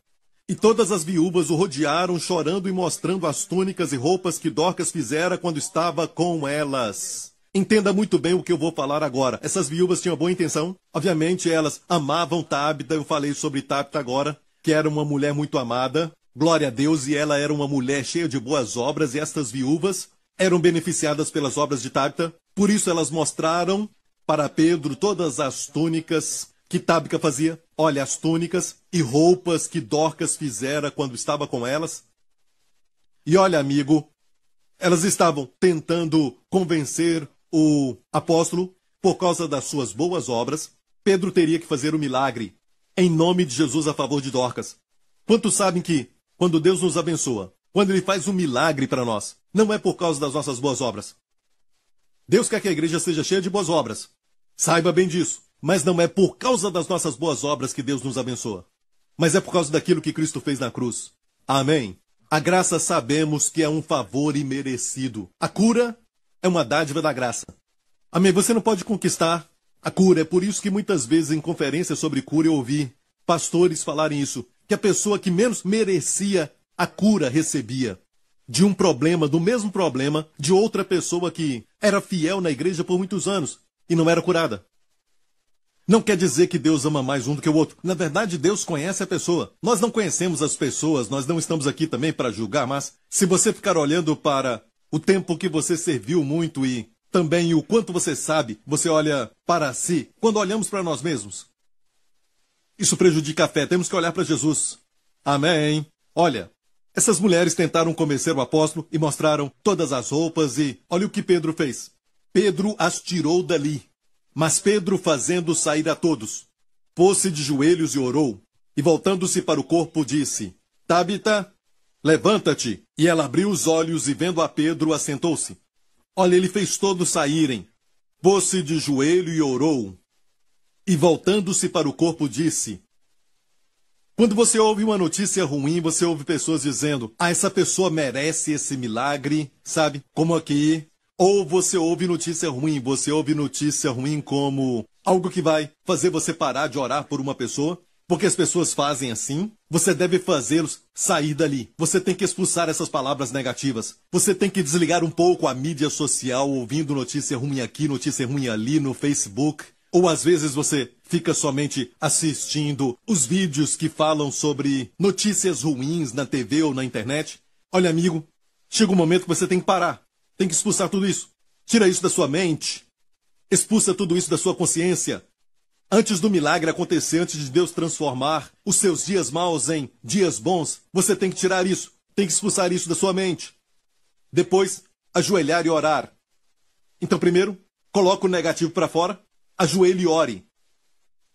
E todas as viúvas o rodearam, chorando e mostrando as túnicas e roupas que Dorcas fizera quando estava com elas. Entenda muito bem o que eu vou falar agora. Essas viúvas tinham boa intenção. Obviamente, elas amavam Tabita. Eu falei sobre Tabita agora, que era uma mulher muito amada. Glória a Deus, e ela era uma mulher cheia de boas obras, e estas viúvas eram beneficiadas pelas obras de Tabita, por isso elas mostraram para Pedro todas as túnicas que Tabita fazia. Olha, as túnicas e roupas que Dorcas fizera quando estava com elas. E olha, amigo, elas estavam tentando convencer o apóstolo por causa das suas boas obras. Pedro teria que fazer o um milagre em nome de Jesus a favor de Dorcas. Quantos sabem que, quando Deus nos abençoa, quando Ele faz um milagre para nós, não é por causa das nossas boas obras. Deus quer que a igreja seja cheia de boas obras. Saiba bem disso. Mas não é por causa das nossas boas obras que Deus nos abençoa. Mas é por causa daquilo que Cristo fez na cruz. Amém. A graça sabemos que é um favor imerecido. A cura é uma dádiva da graça. Amém. Você não pode conquistar a cura. É por isso que muitas vezes em conferências sobre cura eu ouvi pastores falarem isso. Que a pessoa que menos merecia a cura recebia de um problema, do mesmo problema, de outra pessoa que era fiel na igreja por muitos anos e não era curada. Não quer dizer que Deus ama mais um do que o outro. Na verdade, Deus conhece a pessoa. Nós não conhecemos as pessoas, nós não estamos aqui também para julgar, mas se você ficar olhando para o tempo que você serviu muito e também o quanto você sabe, você olha para si, quando olhamos para nós mesmos. Isso prejudica a fé, temos que olhar para Jesus. Amém. Olha, essas mulheres tentaram convencer o apóstolo e mostraram todas as roupas e olha o que Pedro fez. Pedro as tirou dali. Mas Pedro, fazendo sair a todos, pôs-se de joelhos e orou, e voltando-se para o corpo, disse: Tabita, levanta-te. E ela abriu os olhos e, vendo a Pedro, assentou-se. Olha, ele fez todos saírem. Pôs-se de joelho e orou. E voltando-se para o corpo, disse: quando você ouve uma notícia ruim, você ouve pessoas dizendo: ah, essa pessoa merece esse milagre, sabe? Como aqui. Ou você ouve notícia ruim, você ouve notícia ruim como algo que vai fazer você parar de orar por uma pessoa, porque as pessoas fazem assim. Você deve fazê-los sair dali. Você tem que expulsar essas palavras negativas. Você tem que desligar um pouco a mídia social, ouvindo notícia ruim aqui, notícia ruim ali no Facebook. Ou às vezes você fica somente assistindo os vídeos que falam sobre notícias ruins na TV ou na internet. Olha, amigo, chega um momento que você tem que parar. Tem que expulsar tudo isso. Tira isso da sua mente. Expulsa tudo isso da sua consciência. Antes do milagre acontecer, antes de Deus transformar os seus dias maus em dias bons, você tem que tirar isso, tem que expulsar isso da sua mente. Depois, ajoelhar e orar. Então, primeiro, coloca o negativo para fora, ajoelhe e ore.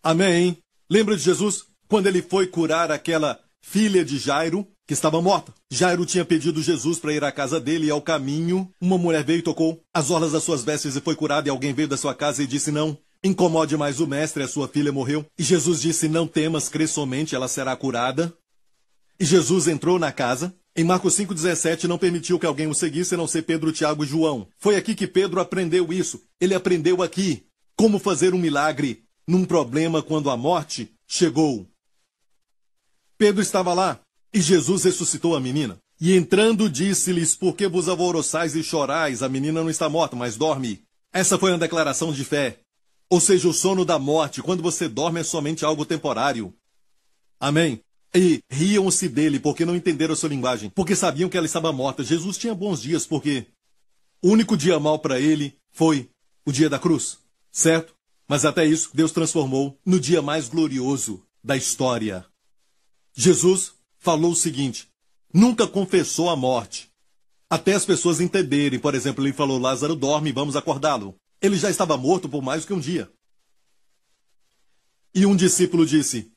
Amém. Lembra de Jesus quando ele foi curar aquela filha de Jairo que estava morta? Jairo tinha pedido Jesus para ir à casa dele e ao caminho, uma mulher veio e tocou as orlas das suas vestes e foi curada e alguém veio da sua casa e disse não. Incomode mais o mestre, a sua filha morreu. E Jesus disse: Não temas, crê somente, ela será curada. E Jesus entrou na casa. Em Marcos 5,17, não permitiu que alguém o seguisse, a não ser Pedro, Tiago e João. Foi aqui que Pedro aprendeu isso. Ele aprendeu aqui como fazer um milagre num problema quando a morte chegou. Pedro estava lá e Jesus ressuscitou a menina. E entrando, disse-lhes: Por que vos alvoroçais e chorais? A menina não está morta, mas dorme. Essa foi uma declaração de fé. Ou seja, o sono da morte, quando você dorme, é somente algo temporário. Amém? E riam-se dele porque não entenderam a sua linguagem, porque sabiam que ela estava morta. Jesus tinha bons dias porque o único dia mal para ele foi o dia da cruz, certo? Mas até isso, Deus transformou no dia mais glorioso da história. Jesus falou o seguinte: nunca confessou a morte. Até as pessoas entenderem, por exemplo, ele falou: Lázaro dorme, vamos acordá-lo. Ele já estava morto por mais que um dia. E um discípulo disse: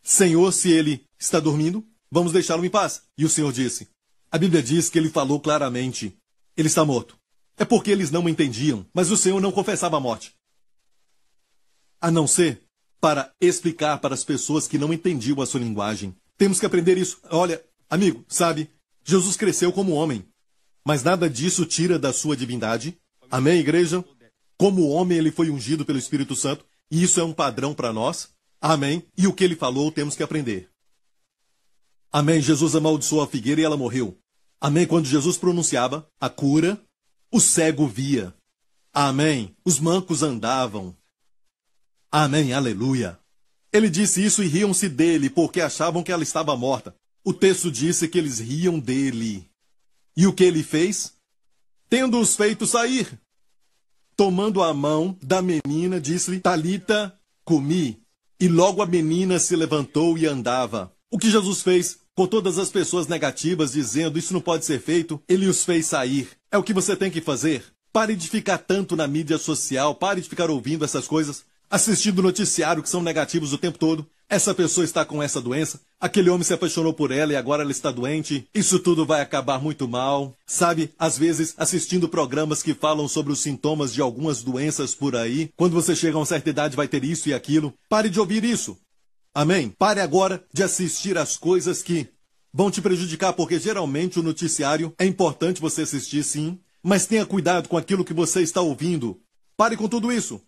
Senhor, se ele está dormindo, vamos deixá-lo em paz. E o Senhor disse: A Bíblia diz que ele falou claramente: Ele está morto. É porque eles não entendiam, mas o Senhor não confessava a morte a não ser para explicar para as pessoas que não entendiam a sua linguagem. Temos que aprender isso. Olha, amigo, sabe, Jesus cresceu como homem, mas nada disso tira da sua divindade. Amém, igreja? Como homem, ele foi ungido pelo Espírito Santo, e isso é um padrão para nós. Amém? E o que ele falou, temos que aprender. Amém. Jesus amaldiçoou a figueira e ela morreu. Amém. Quando Jesus pronunciava a cura, o cego via. Amém. Os mancos andavam. Amém, aleluia. Ele disse isso e riam-se dele, porque achavam que ela estava morta. O texto disse que eles riam dele. E o que ele fez? Tendo-os feito sair. Tomando a mão da menina, disse-lhe: Talita, comi. E logo a menina se levantou e andava. O que Jesus fez com todas as pessoas negativas, dizendo isso não pode ser feito, ele os fez sair. É o que você tem que fazer. Pare de ficar tanto na mídia social, pare de ficar ouvindo essas coisas assistindo noticiário que são negativos o tempo todo. Essa pessoa está com essa doença, aquele homem se apaixonou por ela e agora ela está doente. Isso tudo vai acabar muito mal. Sabe, às vezes assistindo programas que falam sobre os sintomas de algumas doenças por aí. Quando você chega a uma certa idade vai ter isso e aquilo. Pare de ouvir isso. Amém? Pare agora de assistir às coisas que vão te prejudicar, porque geralmente o noticiário é importante você assistir sim, mas tenha cuidado com aquilo que você está ouvindo. Pare com tudo isso.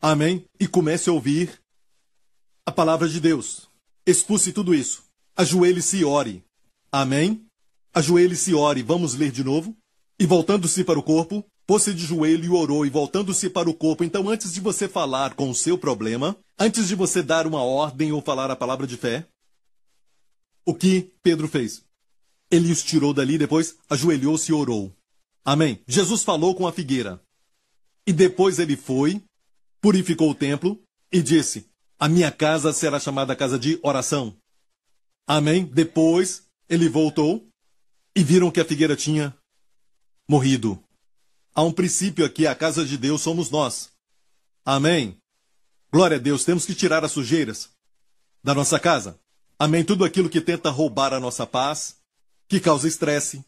Amém? E comece a ouvir a palavra de Deus. Expulse tudo isso. Ajoelhe-se e ore. Amém? Ajoelhe-se e ore. Vamos ler de novo? E voltando-se para o corpo, pôs-se de joelho e orou, e voltando-se para o corpo. Então, antes de você falar com o seu problema, antes de você dar uma ordem ou falar a palavra de fé, o que Pedro fez? Ele os tirou dali, depois ajoelhou-se e orou. Amém? Jesus falou com a figueira. E depois ele foi purificou o templo e disse: A minha casa será chamada casa de oração. Amém? Depois ele voltou e viram que a figueira tinha morrido. Há um princípio aqui: a casa de Deus somos nós. Amém? Glória a Deus, temos que tirar as sujeiras da nossa casa. Amém? Tudo aquilo que tenta roubar a nossa paz, que causa estresse,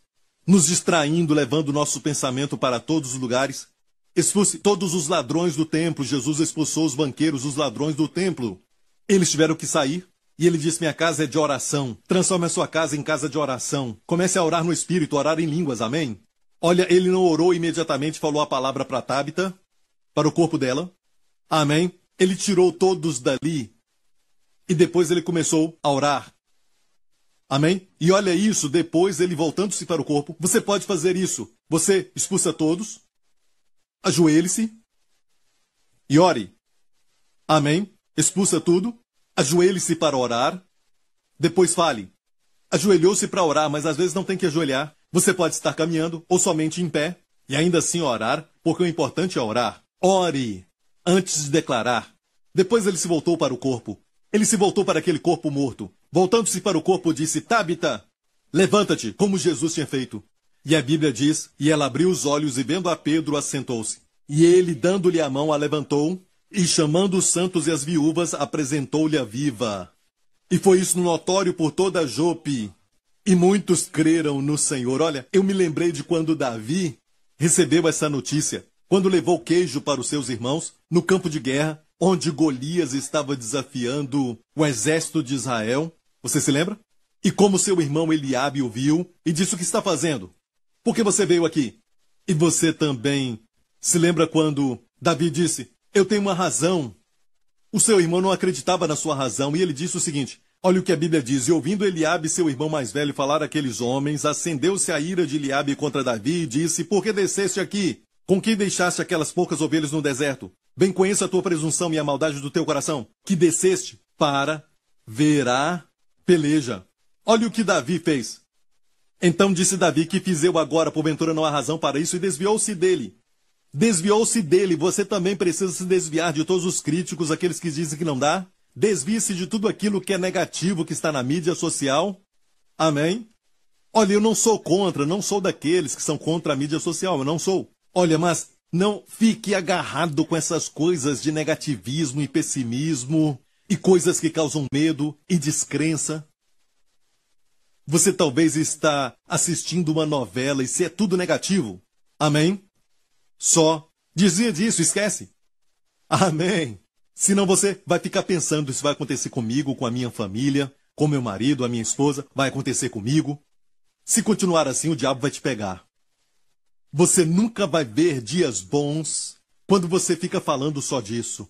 nos distraindo, levando o nosso pensamento para todos os lugares. Expulse todos os ladrões do templo. Jesus expulsou os banqueiros, os ladrões do templo. Eles tiveram que sair. E ele disse: Minha casa é de oração. Transforme a sua casa em casa de oração. Comece a orar no espírito, orar em línguas. Amém? Olha, ele não orou imediatamente, falou a palavra para Tábita, para o corpo dela. Amém? Ele tirou todos dali. E depois ele começou a orar. Amém? E olha isso, depois ele voltando-se para o corpo, você pode fazer isso. Você expulsa todos, ajoelhe-se e ore. Amém? Expulsa tudo, ajoelhe-se para orar, depois fale. Ajoelhou-se para orar, mas às vezes não tem que ajoelhar. Você pode estar caminhando ou somente em pé e ainda assim orar, porque o importante é orar. Ore antes de declarar. Depois ele se voltou para o corpo. Ele se voltou para aquele corpo morto. Voltando-se para o corpo, disse: Tabita, levanta-te, como Jesus tinha feito. E a Bíblia diz: E ela abriu os olhos e, vendo a Pedro, assentou-se. E ele, dando-lhe a mão, a levantou, e chamando os santos e as viúvas, apresentou-lhe a viva. E foi isso notório por toda Jope. E muitos creram no Senhor. Olha, eu me lembrei de quando Davi recebeu essa notícia, quando levou queijo para os seus irmãos no campo de guerra, onde Golias estava desafiando o exército de Israel. Você se lembra? E como seu irmão Eliabe o viu e disse o que está fazendo? Por que você veio aqui? E você também se lembra quando Davi disse: Eu tenho uma razão o seu irmão não acreditava na sua razão e ele disse o seguinte: Olha o que a Bíblia diz. E ouvindo Eliabe, seu irmão mais velho, falar àqueles homens, acendeu-se a ira de Eliabe contra Davi e disse: Por que desceste aqui? Com que deixaste aquelas poucas ovelhas no deserto? Bem conheço a tua presunção e a maldade do teu coração, que desceste para ver a peleja. Olha o que Davi fez. Então disse Davi que fiz eu agora, porventura não há razão para isso, e desviou-se dele. Desviou-se dele, você também precisa se desviar de todos os críticos, aqueles que dizem que não dá. Desvie-se de tudo aquilo que é negativo que está na mídia social. Amém? Olha, eu não sou contra, não sou daqueles que são contra a mídia social, eu não sou. Olha, mas não fique agarrado com essas coisas de negativismo e pessimismo e coisas que causam medo e descrença. Você talvez está assistindo uma novela e se é tudo negativo. Amém? Só. Dizia disso, esquece. Amém. Senão você vai ficar pensando isso vai acontecer comigo, com a minha família, com meu marido, a minha esposa, vai acontecer comigo. Se continuar assim, o diabo vai te pegar. Você nunca vai ver dias bons quando você fica falando só disso.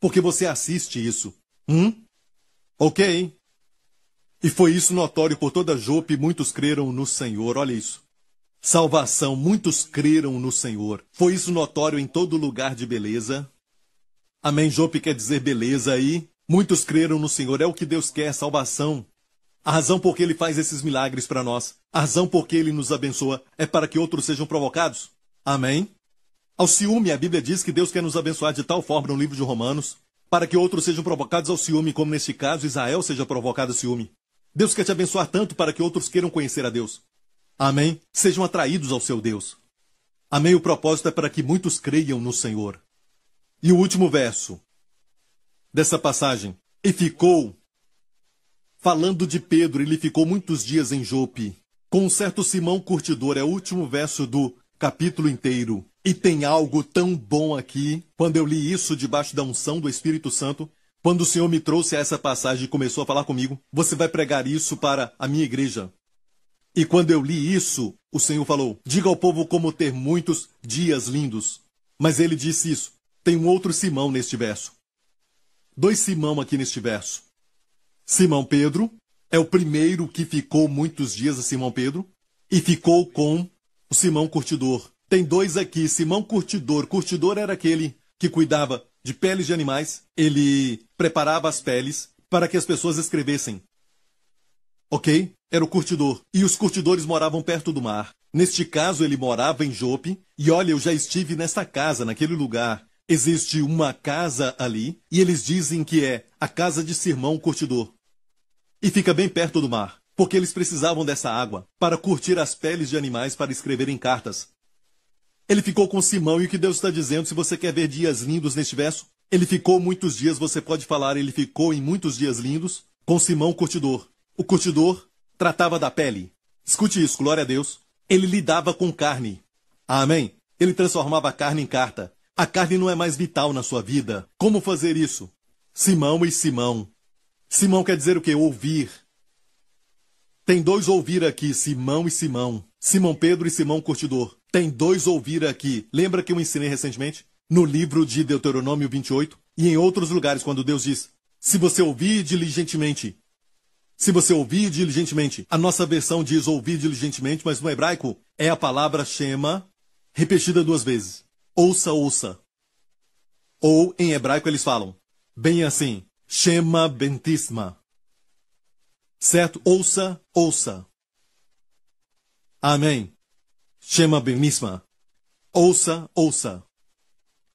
Porque você assiste isso. Hum? Ok. E foi isso notório por toda Jope muitos creram no Senhor. Olha isso salvação, muitos creram no Senhor. Foi isso notório em todo lugar de beleza. Amém. Jope quer dizer beleza aí. Muitos creram no Senhor. É o que Deus quer, salvação. A razão por que ele faz esses milagres para nós, a razão por que ele nos abençoa, é para que outros sejam provocados. Amém? Ao ciúme, a Bíblia diz que Deus quer nos abençoar de tal forma no livro de Romanos, para que outros sejam provocados ao ciúme, como neste caso Israel seja provocado ao ciúme. Deus quer te abençoar tanto para que outros queiram conhecer a Deus. Amém? Sejam atraídos ao seu Deus. Amém? O propósito é para que muitos creiam no Senhor. E o último verso dessa passagem. E ficou, falando de Pedro, ele ficou muitos dias em Jope, com um certo Simão curtidor. É o último verso do capítulo inteiro. E tem algo tão bom aqui, quando eu li isso debaixo da unção do Espírito Santo, quando o Senhor me trouxe a essa passagem e começou a falar comigo, você vai pregar isso para a minha igreja. E quando eu li isso, o Senhor falou: Diga ao povo como ter muitos dias lindos. Mas ele disse isso. Tem um outro Simão neste verso. Dois Simão aqui neste verso. Simão Pedro é o primeiro que ficou muitos dias a Simão Pedro e ficou com o Simão Curtidor. Tem dois aqui, Simão Curtidor. Curtidor era aquele que cuidava de peles de animais, ele preparava as peles para que as pessoas escrevessem. Ok? era o curtidor, e os curtidores moravam perto do mar. Neste caso, ele morava em Jope, e olha, eu já estive nesta casa, naquele lugar. Existe uma casa ali, e eles dizem que é a casa de Simão Curtidor. E fica bem perto do mar, porque eles precisavam dessa água para curtir as peles de animais para escreverem cartas. Ele ficou com Simão, e o que Deus está dizendo, se você quer ver dias lindos neste verso, ele ficou muitos dias, você pode falar, ele ficou em muitos dias lindos com Simão Curtidor. O curtidor tratava da pele. Escute isso, glória a Deus. Ele lidava com carne. Amém? Ele transformava a carne em carta. A carne não é mais vital na sua vida. Como fazer isso? Simão e Simão. Simão quer dizer o que? Ouvir. Tem dois ouvir aqui, Simão e Simão. Simão Pedro e Simão Curtidor. Tem dois ouvir aqui. Lembra que eu ensinei recentemente? No livro de Deuteronômio 28 e em outros lugares, quando Deus diz: Se você ouvir diligentemente se você ouvir diligentemente, a nossa versão diz ouvir diligentemente, mas no hebraico é a palavra shema repetida duas vezes. Ouça, ouça. Ou em hebraico eles falam bem assim, shema bentisma. Certo? Ouça, ouça. Amém. Shema bentisma. Ouça, ouça.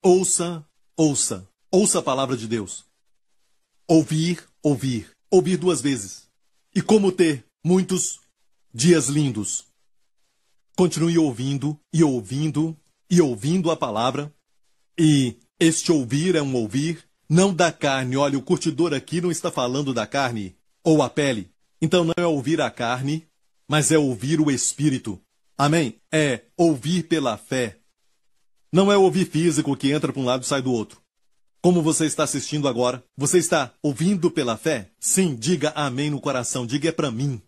Ouça, ouça. Ouça a palavra de Deus. Ouvir, ouvir, ouvir duas vezes. E como ter muitos dias lindos. Continue ouvindo e ouvindo e ouvindo a palavra. E este ouvir é um ouvir não da carne. Olha, o curtidor aqui não está falando da carne ou a pele. Então não é ouvir a carne, mas é ouvir o espírito. Amém? É ouvir pela fé. Não é ouvir físico que entra para um lado e sai do outro. Como você está assistindo agora, você está ouvindo pela fé? Sim, diga amém no coração, diga é para mim.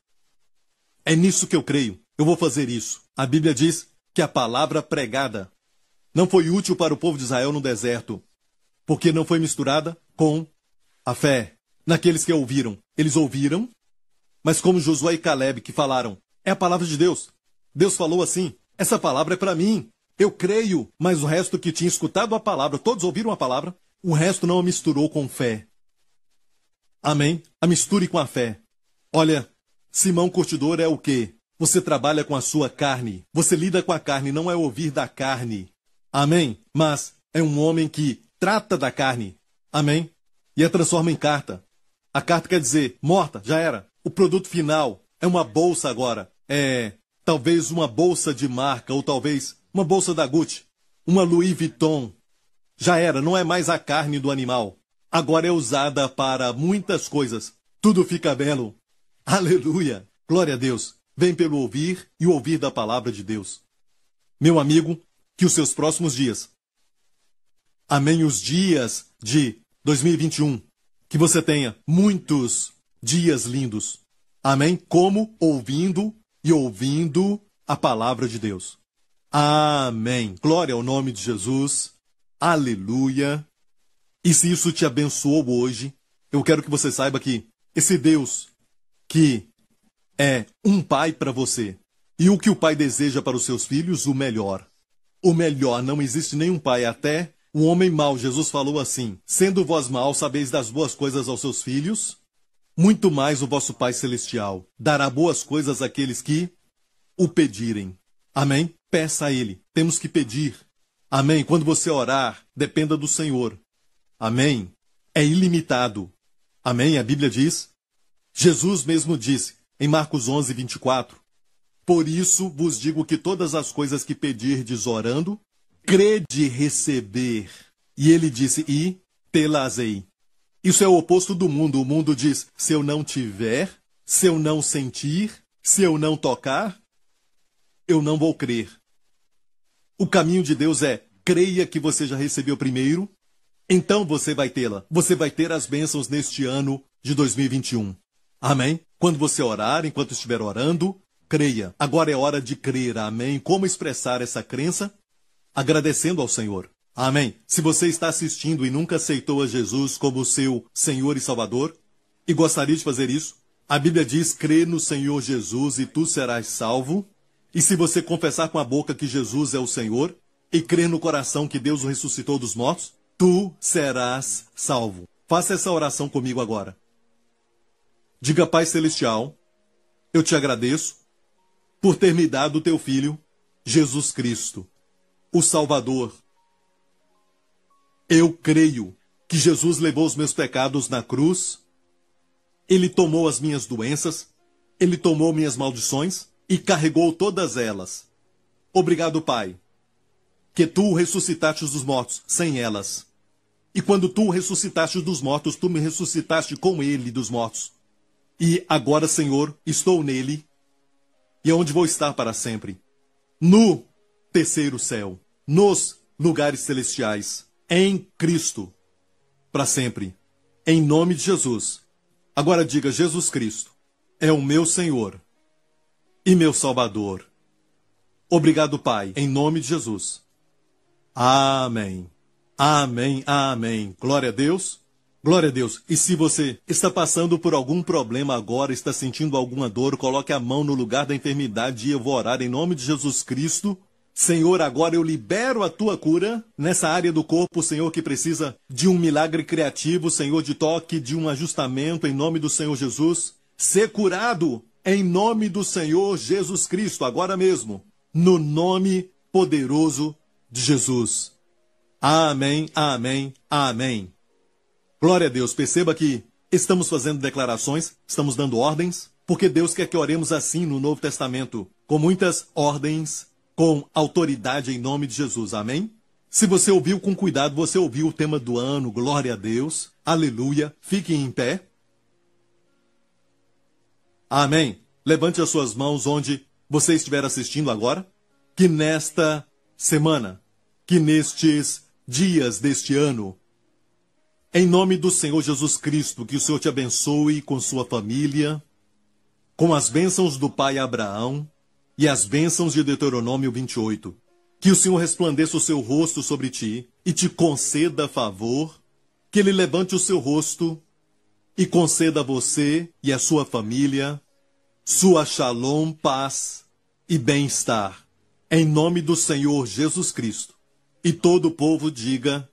É nisso que eu creio. Eu vou fazer isso. A Bíblia diz que a palavra pregada não foi útil para o povo de Israel no deserto, porque não foi misturada com a fé. Naqueles que ouviram, eles ouviram, mas como Josué e Caleb que falaram, é a palavra de Deus. Deus falou assim: essa palavra é para mim. Eu creio, mas o resto que tinha escutado a palavra, todos ouviram a palavra, o resto não a misturou com fé. Amém? A misture com a fé. Olha, Simão Curtidor é o quê? Você trabalha com a sua carne. Você lida com a carne, não é ouvir da carne. Amém? Mas é um homem que trata da carne. Amém? E a transforma em carta. A carta quer dizer, morta, já era. O produto final é uma bolsa agora. É talvez uma bolsa de marca, ou talvez uma bolsa da Gucci, uma Louis Vuitton. Já era, não é mais a carne do animal. Agora é usada para muitas coisas. Tudo fica belo. Aleluia! Glória a Deus! Vem pelo ouvir e ouvir da palavra de Deus. Meu amigo, que os seus próximos dias, amém, os dias de 2021, que você tenha muitos dias lindos. Amém? Como ouvindo e ouvindo a palavra de Deus. Amém. Glória ao nome de Jesus. Aleluia. E se isso te abençoou hoje, eu quero que você saiba que esse Deus que é um pai para você. E o que o pai deseja para os seus filhos? O melhor. O melhor, não existe nenhum pai, até o homem mau. Jesus falou assim: Sendo vós maus, sabeis das boas coisas aos seus filhos, muito mais o vosso Pai Celestial dará boas coisas àqueles que o pedirem. Amém? Peça a Ele. Temos que pedir. Amém? Quando você orar, dependa do Senhor. Amém? É ilimitado. Amém? A Bíblia diz Jesus mesmo disse, em Marcos 11, 24: Por isso vos digo que todas as coisas que pedirdes orando, crede receber. E ele disse: E telazei. Isso é o oposto do mundo. O mundo diz: se eu não tiver, se eu não sentir, se eu não tocar, eu não vou crer. O caminho de Deus é: creia que você já recebeu primeiro, então você vai tê-la. Você vai ter as bênçãos neste ano de 2021. Amém? Quando você orar, enquanto estiver orando, creia. Agora é hora de crer. Amém? Como expressar essa crença? Agradecendo ao Senhor. Amém. Se você está assistindo e nunca aceitou a Jesus como seu Senhor e Salvador, e gostaria de fazer isso, a Bíblia diz: crê no Senhor Jesus e tu serás salvo. E se você confessar com a boca que Jesus é o Senhor, e crer no coração que Deus o ressuscitou dos mortos, tu serás salvo. Faça essa oração comigo agora. Diga, Pai Celestial, eu te agradeço por ter me dado teu Filho, Jesus Cristo, o Salvador. Eu creio que Jesus levou os meus pecados na cruz, ele tomou as minhas doenças, ele tomou minhas maldições e carregou todas elas. Obrigado, Pai, que tu ressuscitaste dos mortos sem elas. E quando tu ressuscitaste dos mortos, tu me ressuscitaste com ele dos mortos. E agora, Senhor, estou nele, e é onde vou estar para sempre. No terceiro céu, nos lugares celestiais, em Cristo, para sempre. Em nome de Jesus. Agora diga: Jesus Cristo é o meu Senhor e meu Salvador. Obrigado, Pai, em nome de Jesus. Amém. Amém. Amém. Glória a Deus. Glória a Deus. E se você está passando por algum problema agora, está sentindo alguma dor, coloque a mão no lugar da enfermidade e eu vou orar em nome de Jesus Cristo. Senhor, agora eu libero a tua cura nessa área do corpo, Senhor, que precisa de um milagre criativo, Senhor, de toque, de um ajustamento em nome do Senhor Jesus. Ser curado em nome do Senhor Jesus Cristo, agora mesmo, no nome poderoso de Jesus. Amém, amém, amém. Glória a Deus. Perceba que estamos fazendo declarações, estamos dando ordens, porque Deus quer que oremos assim no Novo Testamento, com muitas ordens, com autoridade em nome de Jesus. Amém? Se você ouviu com cuidado, você ouviu o tema do ano, glória a Deus, aleluia, fique em pé. Amém. Levante as suas mãos onde você estiver assistindo agora. Que nesta semana, que nestes dias deste ano, em nome do Senhor Jesus Cristo, que o Senhor te abençoe com sua família, com as bênçãos do pai Abraão e as bênçãos de Deuteronômio 28. Que o Senhor resplandeça o seu rosto sobre ti e te conceda favor, que ele levante o seu rosto e conceda a você e a sua família sua shalom, paz e bem-estar. Em nome do Senhor Jesus Cristo. E todo o povo diga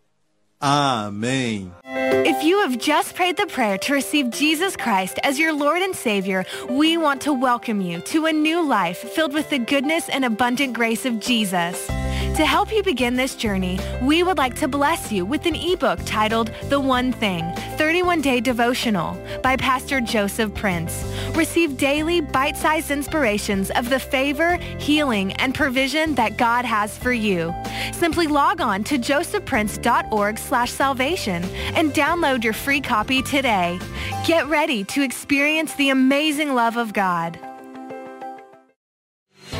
Amém. If you have just prayed the prayer to receive Jesus Christ as your Lord and Savior, we want to welcome you to a new life filled with the goodness and abundant grace of Jesus. To help you begin this journey, we would like to bless you with an ebook titled The One Thing, 31-Day Devotional by Pastor Joseph Prince. Receive daily bite-sized inspirations of the favor, healing, and provision that God has for you. Simply log on to josephprince.org slash salvation and download your free copy today. Get ready to experience the amazing love of God.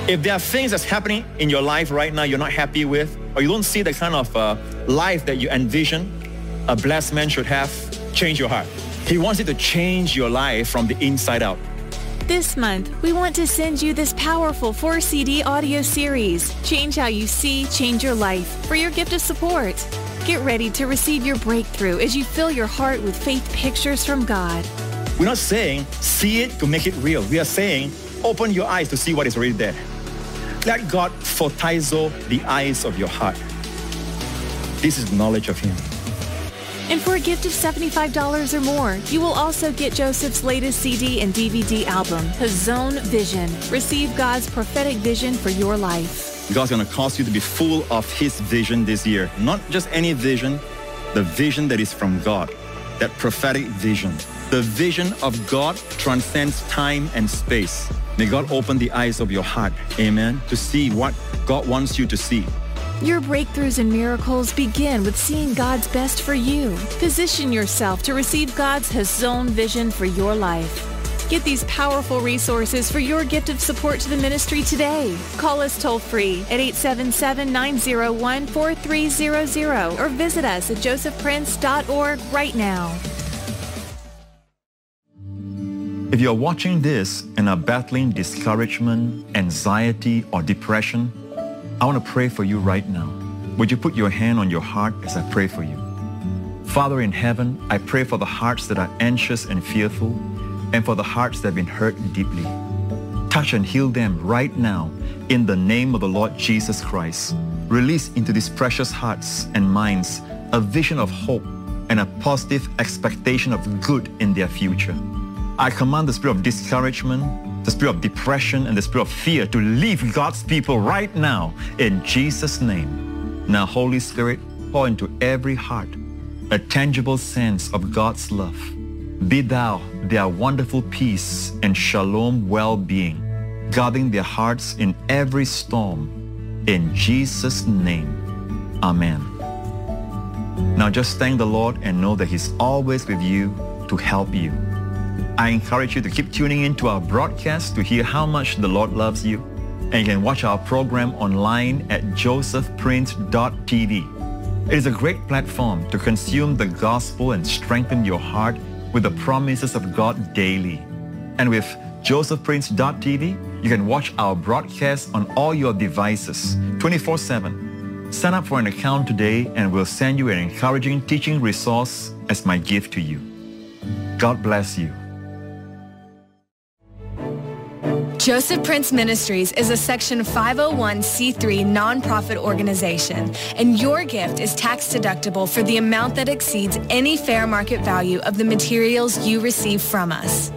If there are things that's happening in your life right now you're not happy with, or you don't see the kind of uh, life that you envision a blessed man should have, change your heart. He wants it to change your life from the inside out. This month, we want to send you this powerful 4-CD audio series, Change How You See, Change Your Life, for your gift of support. Get ready to receive your breakthrough as you fill your heart with faith pictures from God. We're not saying see it to make it real. We are saying open your eyes to see what is already there. Let God fortizo the eyes of your heart. This is knowledge of Him. And for a gift of $75 or more, you will also get Joseph's latest CD and DVD album, Hazone Vision. Receive God's prophetic vision for your life. God's going to cause you to be full of His vision this year. Not just any vision, the vision that is from God, that prophetic vision. The vision of God transcends time and space. May God open the eyes of your heart, amen, to see what God wants you to see. Your breakthroughs and miracles begin with seeing God's best for you. Position yourself to receive God's Hazone vision for your life. Get these powerful resources for your gift of support to the ministry today. Call us toll free at 877 901 4300 or visit us at josephprince.org right now. If you're watching this and are battling discouragement, anxiety, or depression, I want to pray for you right now. Would you put your hand on your heart as I pray for you? Father in heaven, I pray for the hearts that are anxious and fearful and for the hearts that have been hurt deeply. Touch and heal them right now in the name of the Lord Jesus Christ. Release into these precious hearts and minds a vision of hope and a positive expectation of good in their future. I command the spirit of discouragement, the spirit of depression, and the spirit of fear to leave God's people right now in Jesus' name. Now, Holy Spirit, pour into every heart a tangible sense of God's love. Be thou their wonderful peace and shalom well-being, guarding their hearts in every storm. In Jesus' name, amen. Now just thank the Lord and know that he's always with you to help you. I encourage you to keep tuning in to our broadcast to hear how much the Lord loves you. And you can watch our program online at josephprince.tv. It is a great platform to consume the gospel and strengthen your heart with the promises of God daily. And with josephprince.tv, you can watch our broadcast on all your devices 24-7. Sign up for an account today and we'll send you an encouraging teaching resource as my gift to you. God bless you. Joseph Prince Ministries is a Section 501c3 nonprofit organization, and your gift is tax deductible for the amount that exceeds any fair market value of the materials you receive from us.